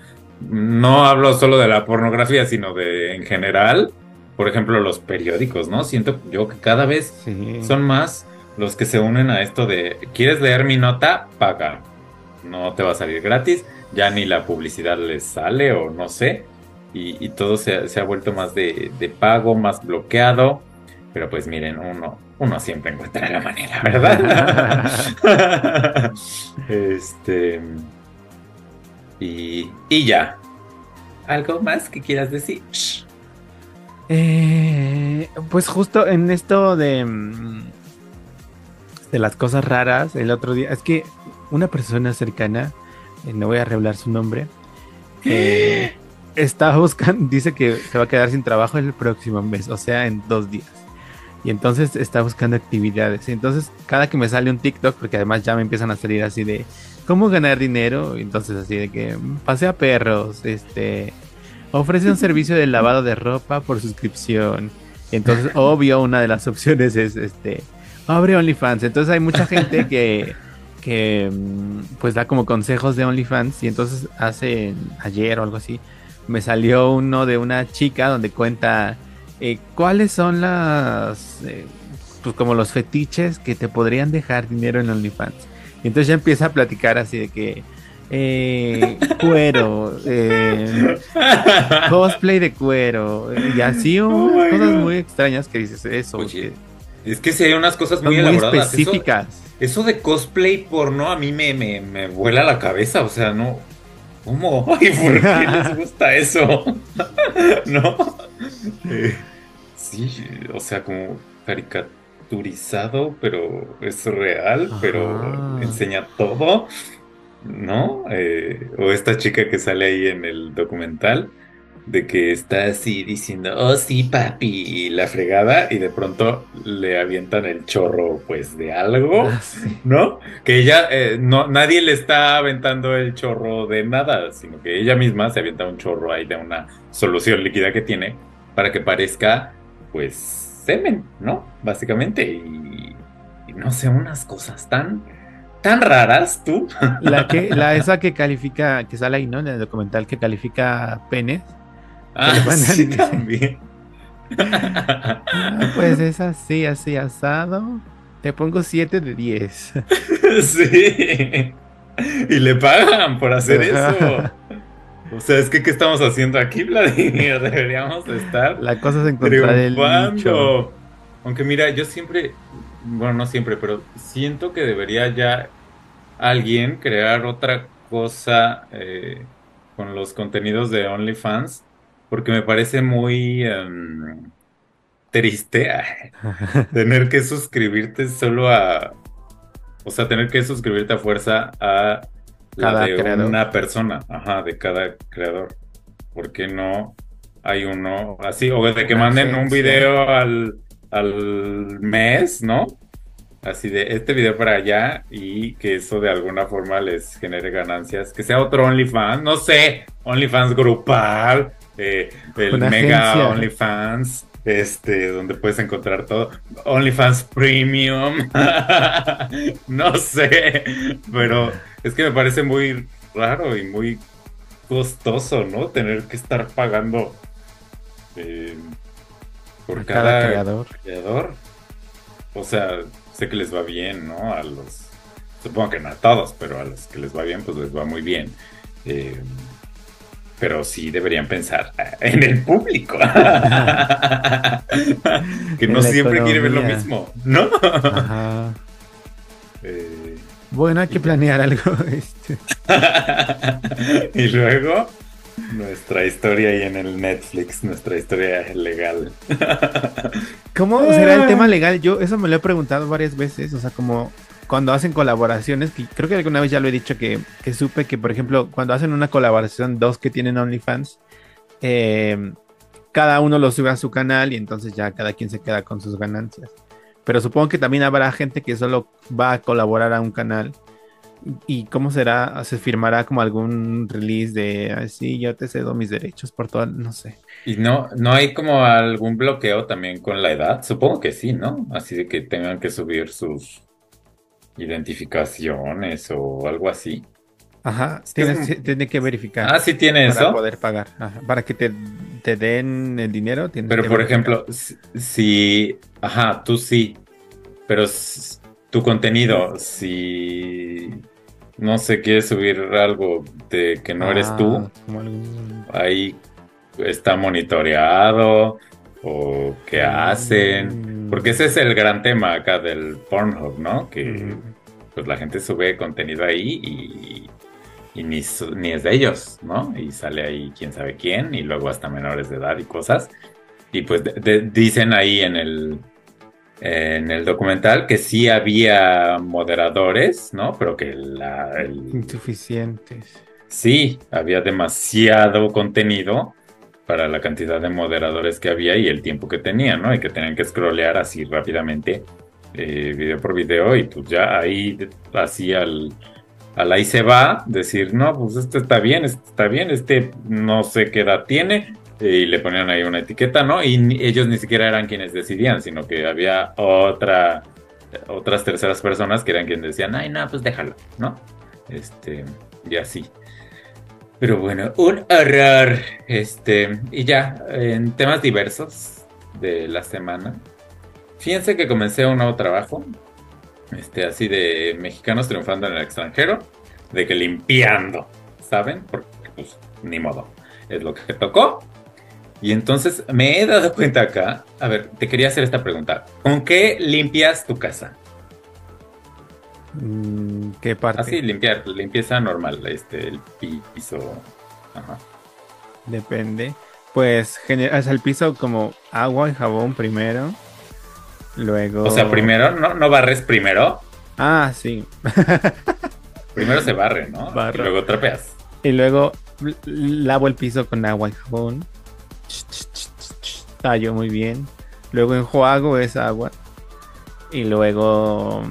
no hablo solo de la pornografía, sino de en general. Por ejemplo, los periódicos, ¿no? Siento yo que cada vez Sí. son más los que se unen a esto de, ¿quieres leer mi nota? Paga. No te va a salir gratis, ya ni la publicidad les sale o no sé. Y, y todo se, se ha vuelto más de, de pago, más bloqueado. Pero pues miren, uno, uno siempre encuentra la manera, ¿verdad? (laughs) (laughs) este... Y, y ya. ¿Algo más que quieras decir? Eh, pues justo en esto de, mm, de las cosas raras, el otro día, es que una persona cercana, eh, no voy a revelar su nombre, (gasps) eh, está buscando, dice que se va a quedar sin trabajo el próximo mes, o sea, en dos días. Y entonces está buscando actividades. Y entonces, cada que me sale un TikTok, porque además ya me empiezan a salir así de cómo ganar dinero, entonces así de que mm, pasea perros, este, ofrece un servicio de lavado de ropa por suscripción. Entonces, (laughs) obvio, una de las opciones es este, abre OnlyFans. Entonces hay mucha gente que, que mm, pues da como consejos de OnlyFans. Y entonces hace ayer o algo así, me salió uno de una chica donde cuenta eh, cuáles son las, eh, pues como los fetiches que te podrían dejar dinero en OnlyFans. Y entonces ya empieza a platicar así de que eh, cuero, eh, cosplay de cuero, y así Oh cosas God. muy extrañas que dices eso. Oye, que Es que si hay unas cosas muy muy elaboradas. Eso, específicas. eso de cosplay porno a mí me, me, me vuela la cabeza. O sea, no. ¿Cómo? (laughs) Ay, ¿por qué les gusta eso? (laughs) ¿No? Eh, sí, o sea, como caricaturizado, pero es real, pero enseña todo. ¿No? Eh, o esta chica que sale ahí en el documental, de que está así diciendo, oh sí, papi, y la fregada, y de pronto le avientan el chorro, pues, de algo, Ah, sí. ¿no? Que ella, eh, no, nadie le está aventando el chorro de nada, sino que ella misma se avienta un chorro ahí de una solución líquida que tiene para que parezca, pues, semen, ¿no? Básicamente, y, y no sé, unas cosas tan, tan raras, tú. (laughs) La que, la esa que califica, que sale ahí, ¿no? En el documental que califica penes. Ah, sí, también. Ah, pues es así, así asado. Te pongo 7 de 10. (laughs) Sí. Y le pagan por hacer eso. O sea, es que ¿qué estamos haciendo aquí, (laughs) Vladimir? Deberíamos estar La cosa es encontrar el nicho. triunfando. Aunque mira, yo siempre, bueno, no siempre, pero siento que debería ya alguien crear otra cosa eh, con los contenidos de OnlyFans, porque me parece muy em, triste (laughs) (laughs) tener que suscribirte solo a, o sea, tener que suscribirte a fuerza a la Cada de creador. una persona, ajá, de cada creador. ¿Por qué no hay uno así? O de que manden un video al, al mes, ¿no? Así de este video para allá y que eso de alguna forma les genere ganancias. Que sea otro OnlyFans, no sé, OnlyFans grupal, eh, el Una mega agencia. OnlyFans, este, donde puedes encontrar todo. OnlyFans Premium, (laughs) no sé, pero es que me parece muy raro y muy costoso, ¿no? Tener que estar pagando eh, por A cada, cada creador. creador. O sea, sé que les va bien, ¿no? A los, supongo que no a todos, pero a los que les va bien, pues les va muy bien. Eh, pero sí deberían pensar en el público. (laughs) que no siempre quiere ver lo mismo, ¿no? Ajá. (laughs) Eh, Bueno, hay que planear algo. (laughs) este. y luego nuestra historia ahí en el Netflix, nuestra historia legal. ¿Cómo será el tema legal? Yo eso me lo he preguntado varias veces. O sea, como cuando hacen colaboraciones, que creo que alguna vez ya lo he dicho que, que supe que, por ejemplo, cuando hacen una colaboración, dos que tienen OnlyFans, eh, cada uno lo sube a su canal y entonces ya cada quien se queda con sus ganancias. Pero supongo que también habrá gente que solo va a colaborar a un canal. ¿Y cómo será? ¿Se firmará como algún release de así, yo te cedo mis derechos por todo? No sé. Y no, no hay como algún bloqueo también con la edad. Supongo que sí, ¿no? Así de que tengan que subir sus identificaciones o algo así. Ajá, es tienes, tiene que verificar. Ah, sí tiene para eso. poder pagar. Ajá, Para que te, te den el dinero, tienes Pero que por verificar. ejemplo, si, ajá, tú sí, pero tu contenido, si no sé, quieres subir algo de que no eres Ah, tú, algún- ahí está monitoreado o qué hacen, porque ese es el gran tema acá del Pornhub, ¿no? Que pues la gente sube contenido ahí y, y ni, ni es de ellos, ¿no? Y sale ahí quién sabe quién y luego hasta menores de edad y cosas. Y pues de- de- dicen ahí en el, en el documental que sí había moderadores, ¿no? Pero que la, el- Insuficientes. sí, había demasiado contenido para la cantidad de moderadores que había y el tiempo que tenían, ¿no? Y que tenían que scrollear así rápidamente, eh, video por video, y pues ya ahí, así al, al ahí se va, decir, no, pues este está bien, este está bien, este no sé qué edad tiene, y le ponían ahí una etiqueta, ¿no? Y ellos ni siquiera eran quienes decidían, sino que había otra, otras terceras personas que eran quienes decían, ay, no, pues déjalo, ¿no? Este, y así. Pero bueno, un horror. Este, y ya, en temas diversos de la semana. Fíjense que comencé un nuevo trabajo, este, así de mexicanos triunfando en el extranjero, de que limpiando, ¿saben? Porque, pues, ni modo, es lo que tocó. Y entonces me he dado cuenta acá, a ver, te quería hacer esta pregunta. ¿Con qué limpias tu casa? Mm, ¿Qué parte? Así, limpiar, limpieza normal, este, el piso. Ajá. Depende. Pues generas el piso como agua y jabón primero. Luego. O sea, primero, ¿no, no barres primero? Ah, sí. (laughs) Primero se barre, ¿no? Barro. Y luego trapeas. Y luego lavo el piso con agua y jabón. Tallo muy bien. Luego enjuago esa agua. Y luego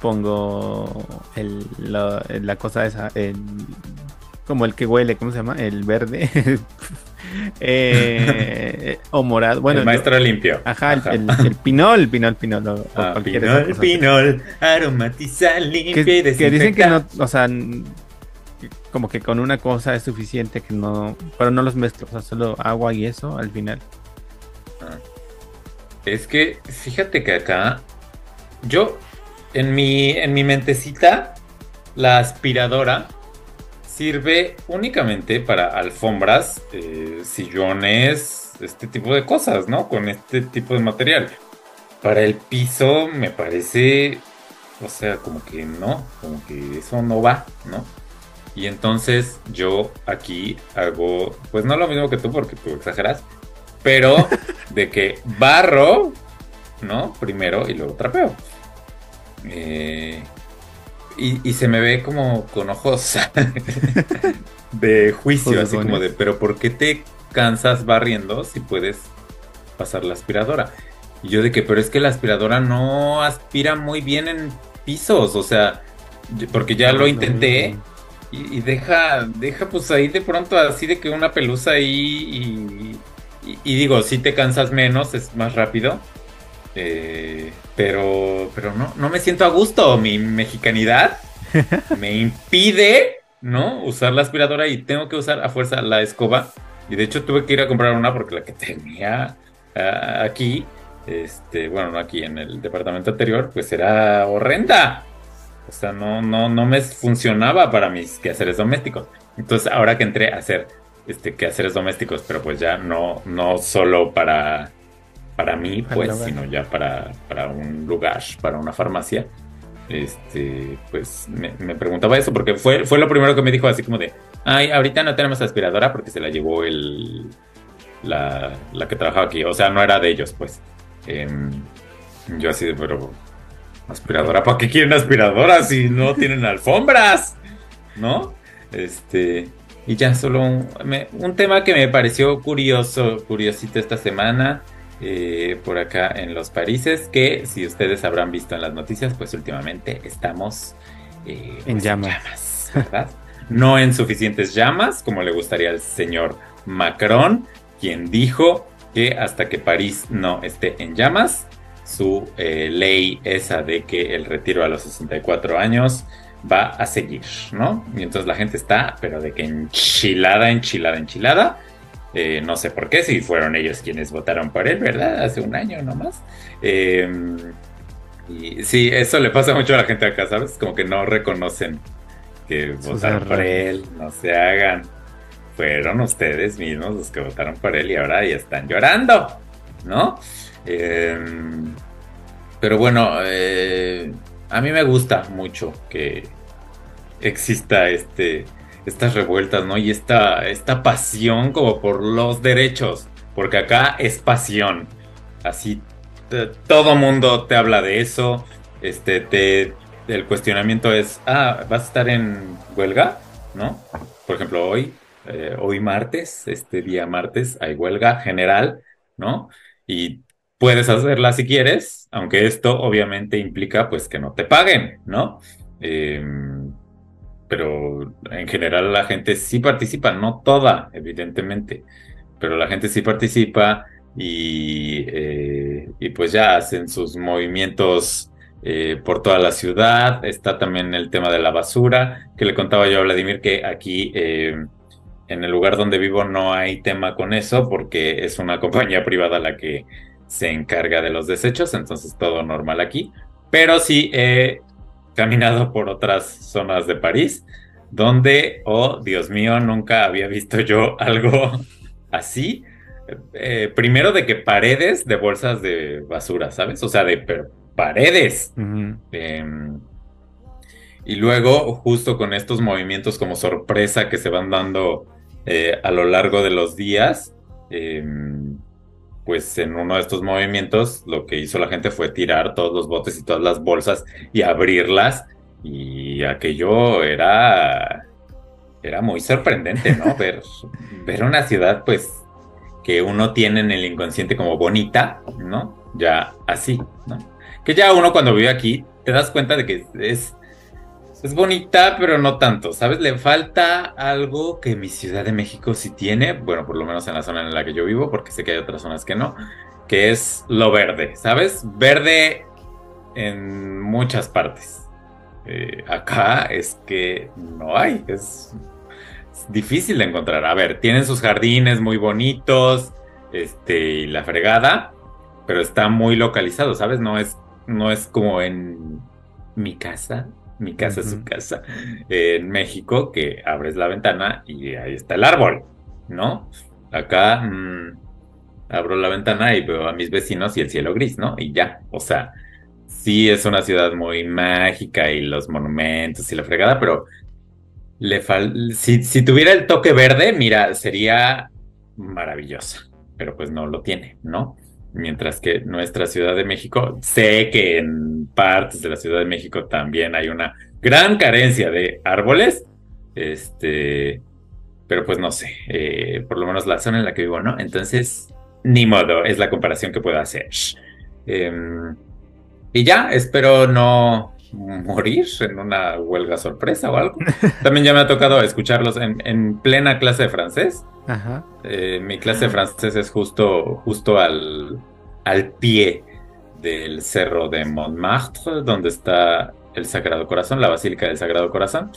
pongo el, la, la cosa esa, el, como el que huele, ¿cómo se llama? El verde. (laughs) Eh, (laughs) o morado. Bueno, el maestro limpio. Ajá, el, el- el pinol, pinol, pinol. o- Ah, cualquier pinol, cosa. pinol, aromatiza, limpia que, y que dicen que desinfecta. no, o sea, como que con una cosa es suficiente que no, pero no los mezclo, o sea, solo agua y eso al final. Es que, fíjate que acá, yo, en mi, en mi mentecita, la aspiradora sirve únicamente para alfombras, eh, sillones, este tipo de cosas, ¿no? Con este tipo de material. Para el piso me parece, o sea, como que no, como que eso no va, ¿no? Y entonces yo aquí hago, pues no lo mismo que tú, porque tú exageras, pero de que barro, ¿no? Primero y luego trapeo. Eh, y, y se me ve como con ojos (laughs) de juicio, así como de, pero ¿por qué te cansas barriendo si puedes pasar la aspiradora? Y yo de que, pero es que la aspiradora no aspira muy bien en pisos, o sea, porque ya lo intenté. Y, y deja, deja pues ahí de pronto así de que una pelusa ahí y, y- y digo, si te cansas menos, es más rápido. Eh, pero, pero no, no me siento a gusto. Mi mexicanidad (laughs) me impide, ¿no? Usar la aspiradora y tengo que usar a fuerza la escoba. Y de hecho tuve que ir a comprar una porque la que tenía ah, aquí, este, bueno, no aquí en el departamento anterior, pues era horrenda. O sea, no, no, no me funcionaba para mis quehaceres domésticos. Entonces, ahora que entré a hacer este quehaceres domésticos, pero pues ya no, no solo para, para mí, pues, sino ya para, para un lugar, para una farmacia. Este, pues me, me preguntaba eso, porque fue, fue lo primero que me dijo, así como de, ay, ahorita no tenemos aspiradora porque se la llevó el, la, la que trabajaba aquí. O sea, no era de ellos, pues. Em, yo así de, pero aspiradora, ¿para qué quieren aspiradora si no tienen alfombras? ¿No? Este, y ya solo un, me- un tema que me pareció curioso, curiosito esta semana, eh, por acá en los Parises, que si ustedes habrán visto en las noticias, pues últimamente estamos eh, En pues, llamas. ¿verdad? No en suficientes llamas, como le gustaría al señor Macron, quien dijo que hasta que París no esté en llamas, su eh, ley esa de que el retiro a los 64 años va a seguir, ¿no? Y entonces la gente está, pero de que enchilada, enchilada, enchilada. Eh, no sé por qué, si fueron ellos quienes votaron por él, ¿verdad? Hace un año nomás. Eh, y sí, eso le pasa mucho a la gente acá, ¿sabes? Como que no reconocen que votaron por él, no se hagan. Fueron ustedes mismos los que votaron por él y ahora ya están llorando, ¿no? Eh, pero bueno, eh, a mí me gusta mucho que exista este, estas revueltas, ¿no? Y esta, esta pasión como por los derechos, porque acá es pasión. Así, todo mundo te habla de eso. Este, te, el cuestionamiento es, ah, ¿vas a estar en huelga? ¿no? Por ejemplo, hoy, eh, hoy martes, este día martes, hay huelga general, ¿no? Y puedes hacerla si quieres, aunque esto obviamente implica pues que no te paguen, ¿no? Em, pero en general la gente sí participa, no toda, evidentemente, pero la gente sí participa y, eh, pues ya hacen sus movimientos eh, por toda la ciudad. Está también el tema de la basura, que le contaba yo a Vladimir que aquí eh, en el lugar donde vivo no hay tema con eso porque es una (laughs) compañía privada la que se encarga de los desechos, entonces todo normal aquí. Pero sí caminado por otras zonas de París donde, oh Dios mío, nunca había visto yo algo (laughs) así. Eh, primero de que paredes de bolsas de basura, ¿sabes? O sea, de paredes. Em, y luego, justo con estos movimientos como sorpresa que se van dando eh, a lo largo de los días, em, pues en uno de estos movimientos lo que hizo la gente fue tirar todos los botes y todas las bolsas y abrirlas. Y aquello era, era muy sorprendente, ¿no? (laughs) ver, ver una ciudad, pues, que uno tiene en el inconsciente como bonita, ¿no? Ya así, ¿no? Que ya uno cuando vive aquí te das cuenta de que es, es bonita, pero no tanto, ¿sabes? Le falta algo que mi Ciudad de México sí tiene, bueno, por lo menos en la zona en la que yo vivo, porque sé que hay otras zonas que no, que es lo verde, ¿sabes? Verde en muchas partes. Eh, acá es que no hay, es, es, difícil de encontrar. A ver, tienen sus jardines muy bonitos, este, y la fregada, pero está muy localizado, ¿sabes? No es no es como en mi casa, mi casa es su casa, en México, que abres la ventana y ahí está el árbol, ¿no? Acá mm, abro la ventana y veo a mis vecinos y el cielo gris, ¿no? Y ya, o sea, sí es una ciudad muy mágica y los monumentos y la fregada, pero le si, si tuviera el toque verde, mira, sería maravillosa, pero pues no lo tiene, ¿no? Mientras que nuestra Ciudad de México, sé que en partes de la Ciudad de México también hay una gran carencia de árboles, este, pero pues no sé, eh, por lo menos la zona en la que vivo, ¿no? Entonces, ni modo, es la comparación que puedo hacer. Em, y ya, espero no morir en una huelga sorpresa o algo. También ya me ha tocado escucharlos en, plena clase de francés. Ajá. Eh, mi clase de francés es justo, justo al, al pie del cerro de Montmartre, donde está el Sagrado Corazón, la Basílica del Sagrado Corazón.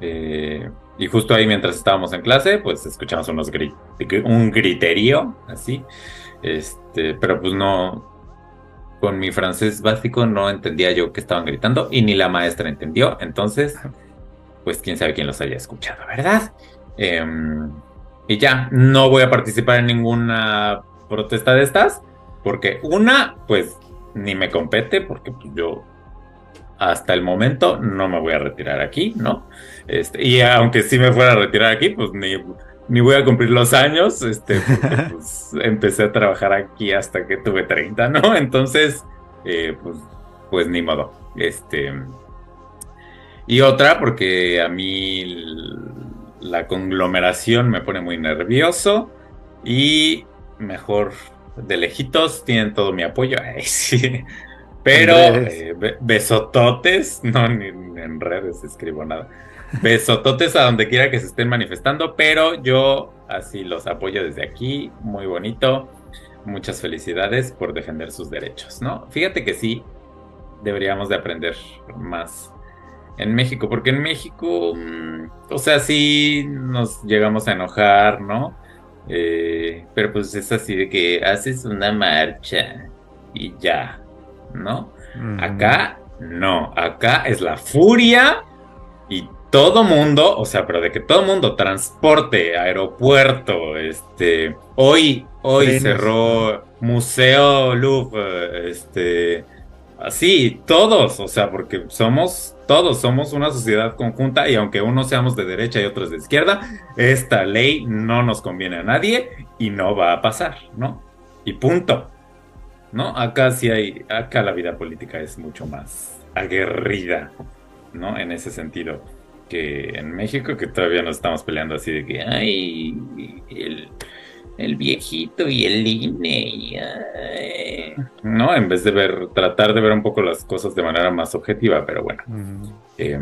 Eh, y justo ahí, mientras estábamos en clase, pues escuchamos unos un griterío, así. Este, pero pues no, con mi francés básico no entendía yo qué estaban gritando y ni la maestra entendió. Entonces, pues quién sabe quién los haya escuchado, ¿verdad? Em, y ya, no voy a participar en ninguna protesta de estas, porque una, pues ni me compete, porque pues, yo hasta el momento no me voy a retirar aquí, ¿no? Este, y aunque sí me fuera a retirar aquí, pues ni ni voy a cumplir los años, este, (laughs) pues, empecé a trabajar aquí hasta que tuve 30, ¿no? (laughs) Entonces, eh, pues, pues ni modo. Este, y otra, porque a mí la conglomeración me pone muy nervioso y mejor de lejitos tienen todo mi apoyo. (laughs) sí. Pero eh, besototes, no, ni en redes escribo nada Besototes a donde quiera que se estén manifestando, pero yo así los apoyo desde aquí, muy bonito. Muchas felicidades por defender sus derechos, ¿no? Fíjate que sí, deberíamos de aprender más en México, porque en México, mm, o sea, sí nos llegamos a enojar, ¿no? Eh, pero pues es así de que haces una marcha y ya, ¿no? Acá no, acá es la furia y todo mundo, o sea, pero de que todo mundo, transporte, aeropuerto, este, hoy, hoy cerró Museo Louvre, este, así, todos, o sea, porque somos todos, somos una sociedad conjunta y aunque unos seamos de derecha y otros de izquierda, esta ley no nos conviene a nadie y no va a pasar, ¿no? Y punto. ¿No? Acá sí hay, acá la vida política es mucho más aguerrida, ¿no? En ese sentido. Que en México, que todavía nos estamos peleando así de que, ay, el, el viejito y el INE, y, ay", ¿no? En vez de ver, tratar de ver un poco las cosas de manera más objetiva, pero bueno. Ujú. Eh,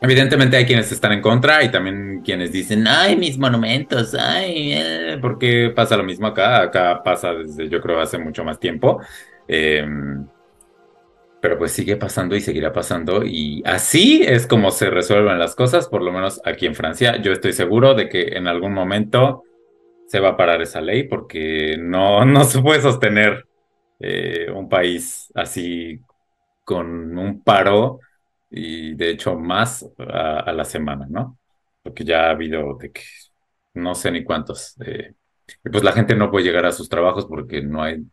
evidentemente hay quienes están en contra y también quienes dicen, ay, mis monumentos, ay, eh", porque pasa lo mismo acá, acá pasa desde yo creo hace mucho más tiempo. Eh, pero pues sigue pasando y seguirá pasando y así es como se resuelven las cosas, por lo menos aquí en Francia. Yo estoy seguro de que en algún momento se va a parar esa ley porque no, (laughs) no se puede sostener eh, un país así con un paro y de hecho más a, la semana, ¿no? Porque ya ha habido de que no sé ni cuántos. eh, y pues la gente no puede llegar a sus trabajos porque no hay,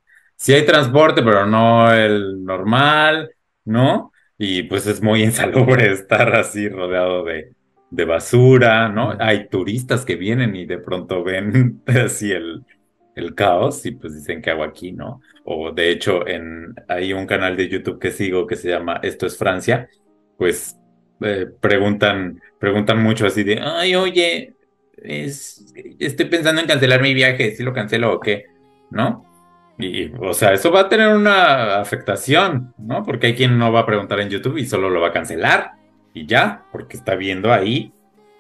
sí hay transporte, pero no el normal, ¿no? Y pues es muy (laughs) insalubre estar así rodeado de, de basura, ¿no? Hay turistas que vienen y de pronto ven (laughs) así el, el caos y pues dicen que hago aquí, ¿no? O de hecho, en, hay un canal de YouTube que sigo que se llama Esto es Francia, pues eh, preguntan, preguntan mucho así de, ay, oye, es, estoy pensando en cancelar mi viaje, si lo cancelo o qué, ¿no? Y, o sea, eso va a tener una afectación, ¿no? Porque hay quien no va a preguntar en YouTube y solo lo va a cancelar y ya, porque está viendo ahí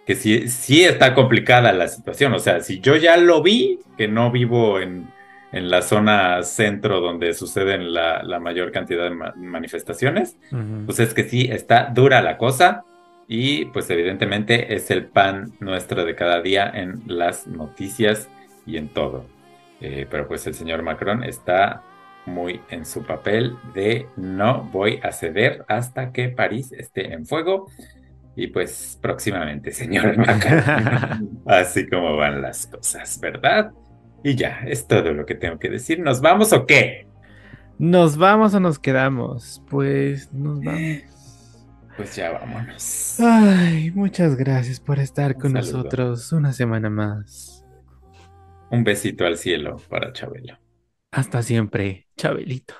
que sí, sí está complicada la situación. O sea, si yo ya lo vi, que no vivo en, en la zona centro donde suceden la, la mayor cantidad de ma- manifestaciones, pues es que sí, está dura la cosa y pues evidentemente es el pan nuestro de cada día en las noticias y en todo. Eh, pero pues el señor Macron está muy en su papel de no voy a ceder hasta que París esté en fuego. Y pues próximamente, (laughs) señor Macron. (laughs) Así como van las cosas, ¿verdad? Y ya, es todo lo que tengo que decir. ¿Nos vamos o qué? ¿Nos vamos o nos quedamos? Pues nos vamos. Pues ya vámonos. Ay, muchas gracias por estar con saludo. nosotros una semana más. Un besito al cielo para Chabelo. Hasta siempre, Chabelito.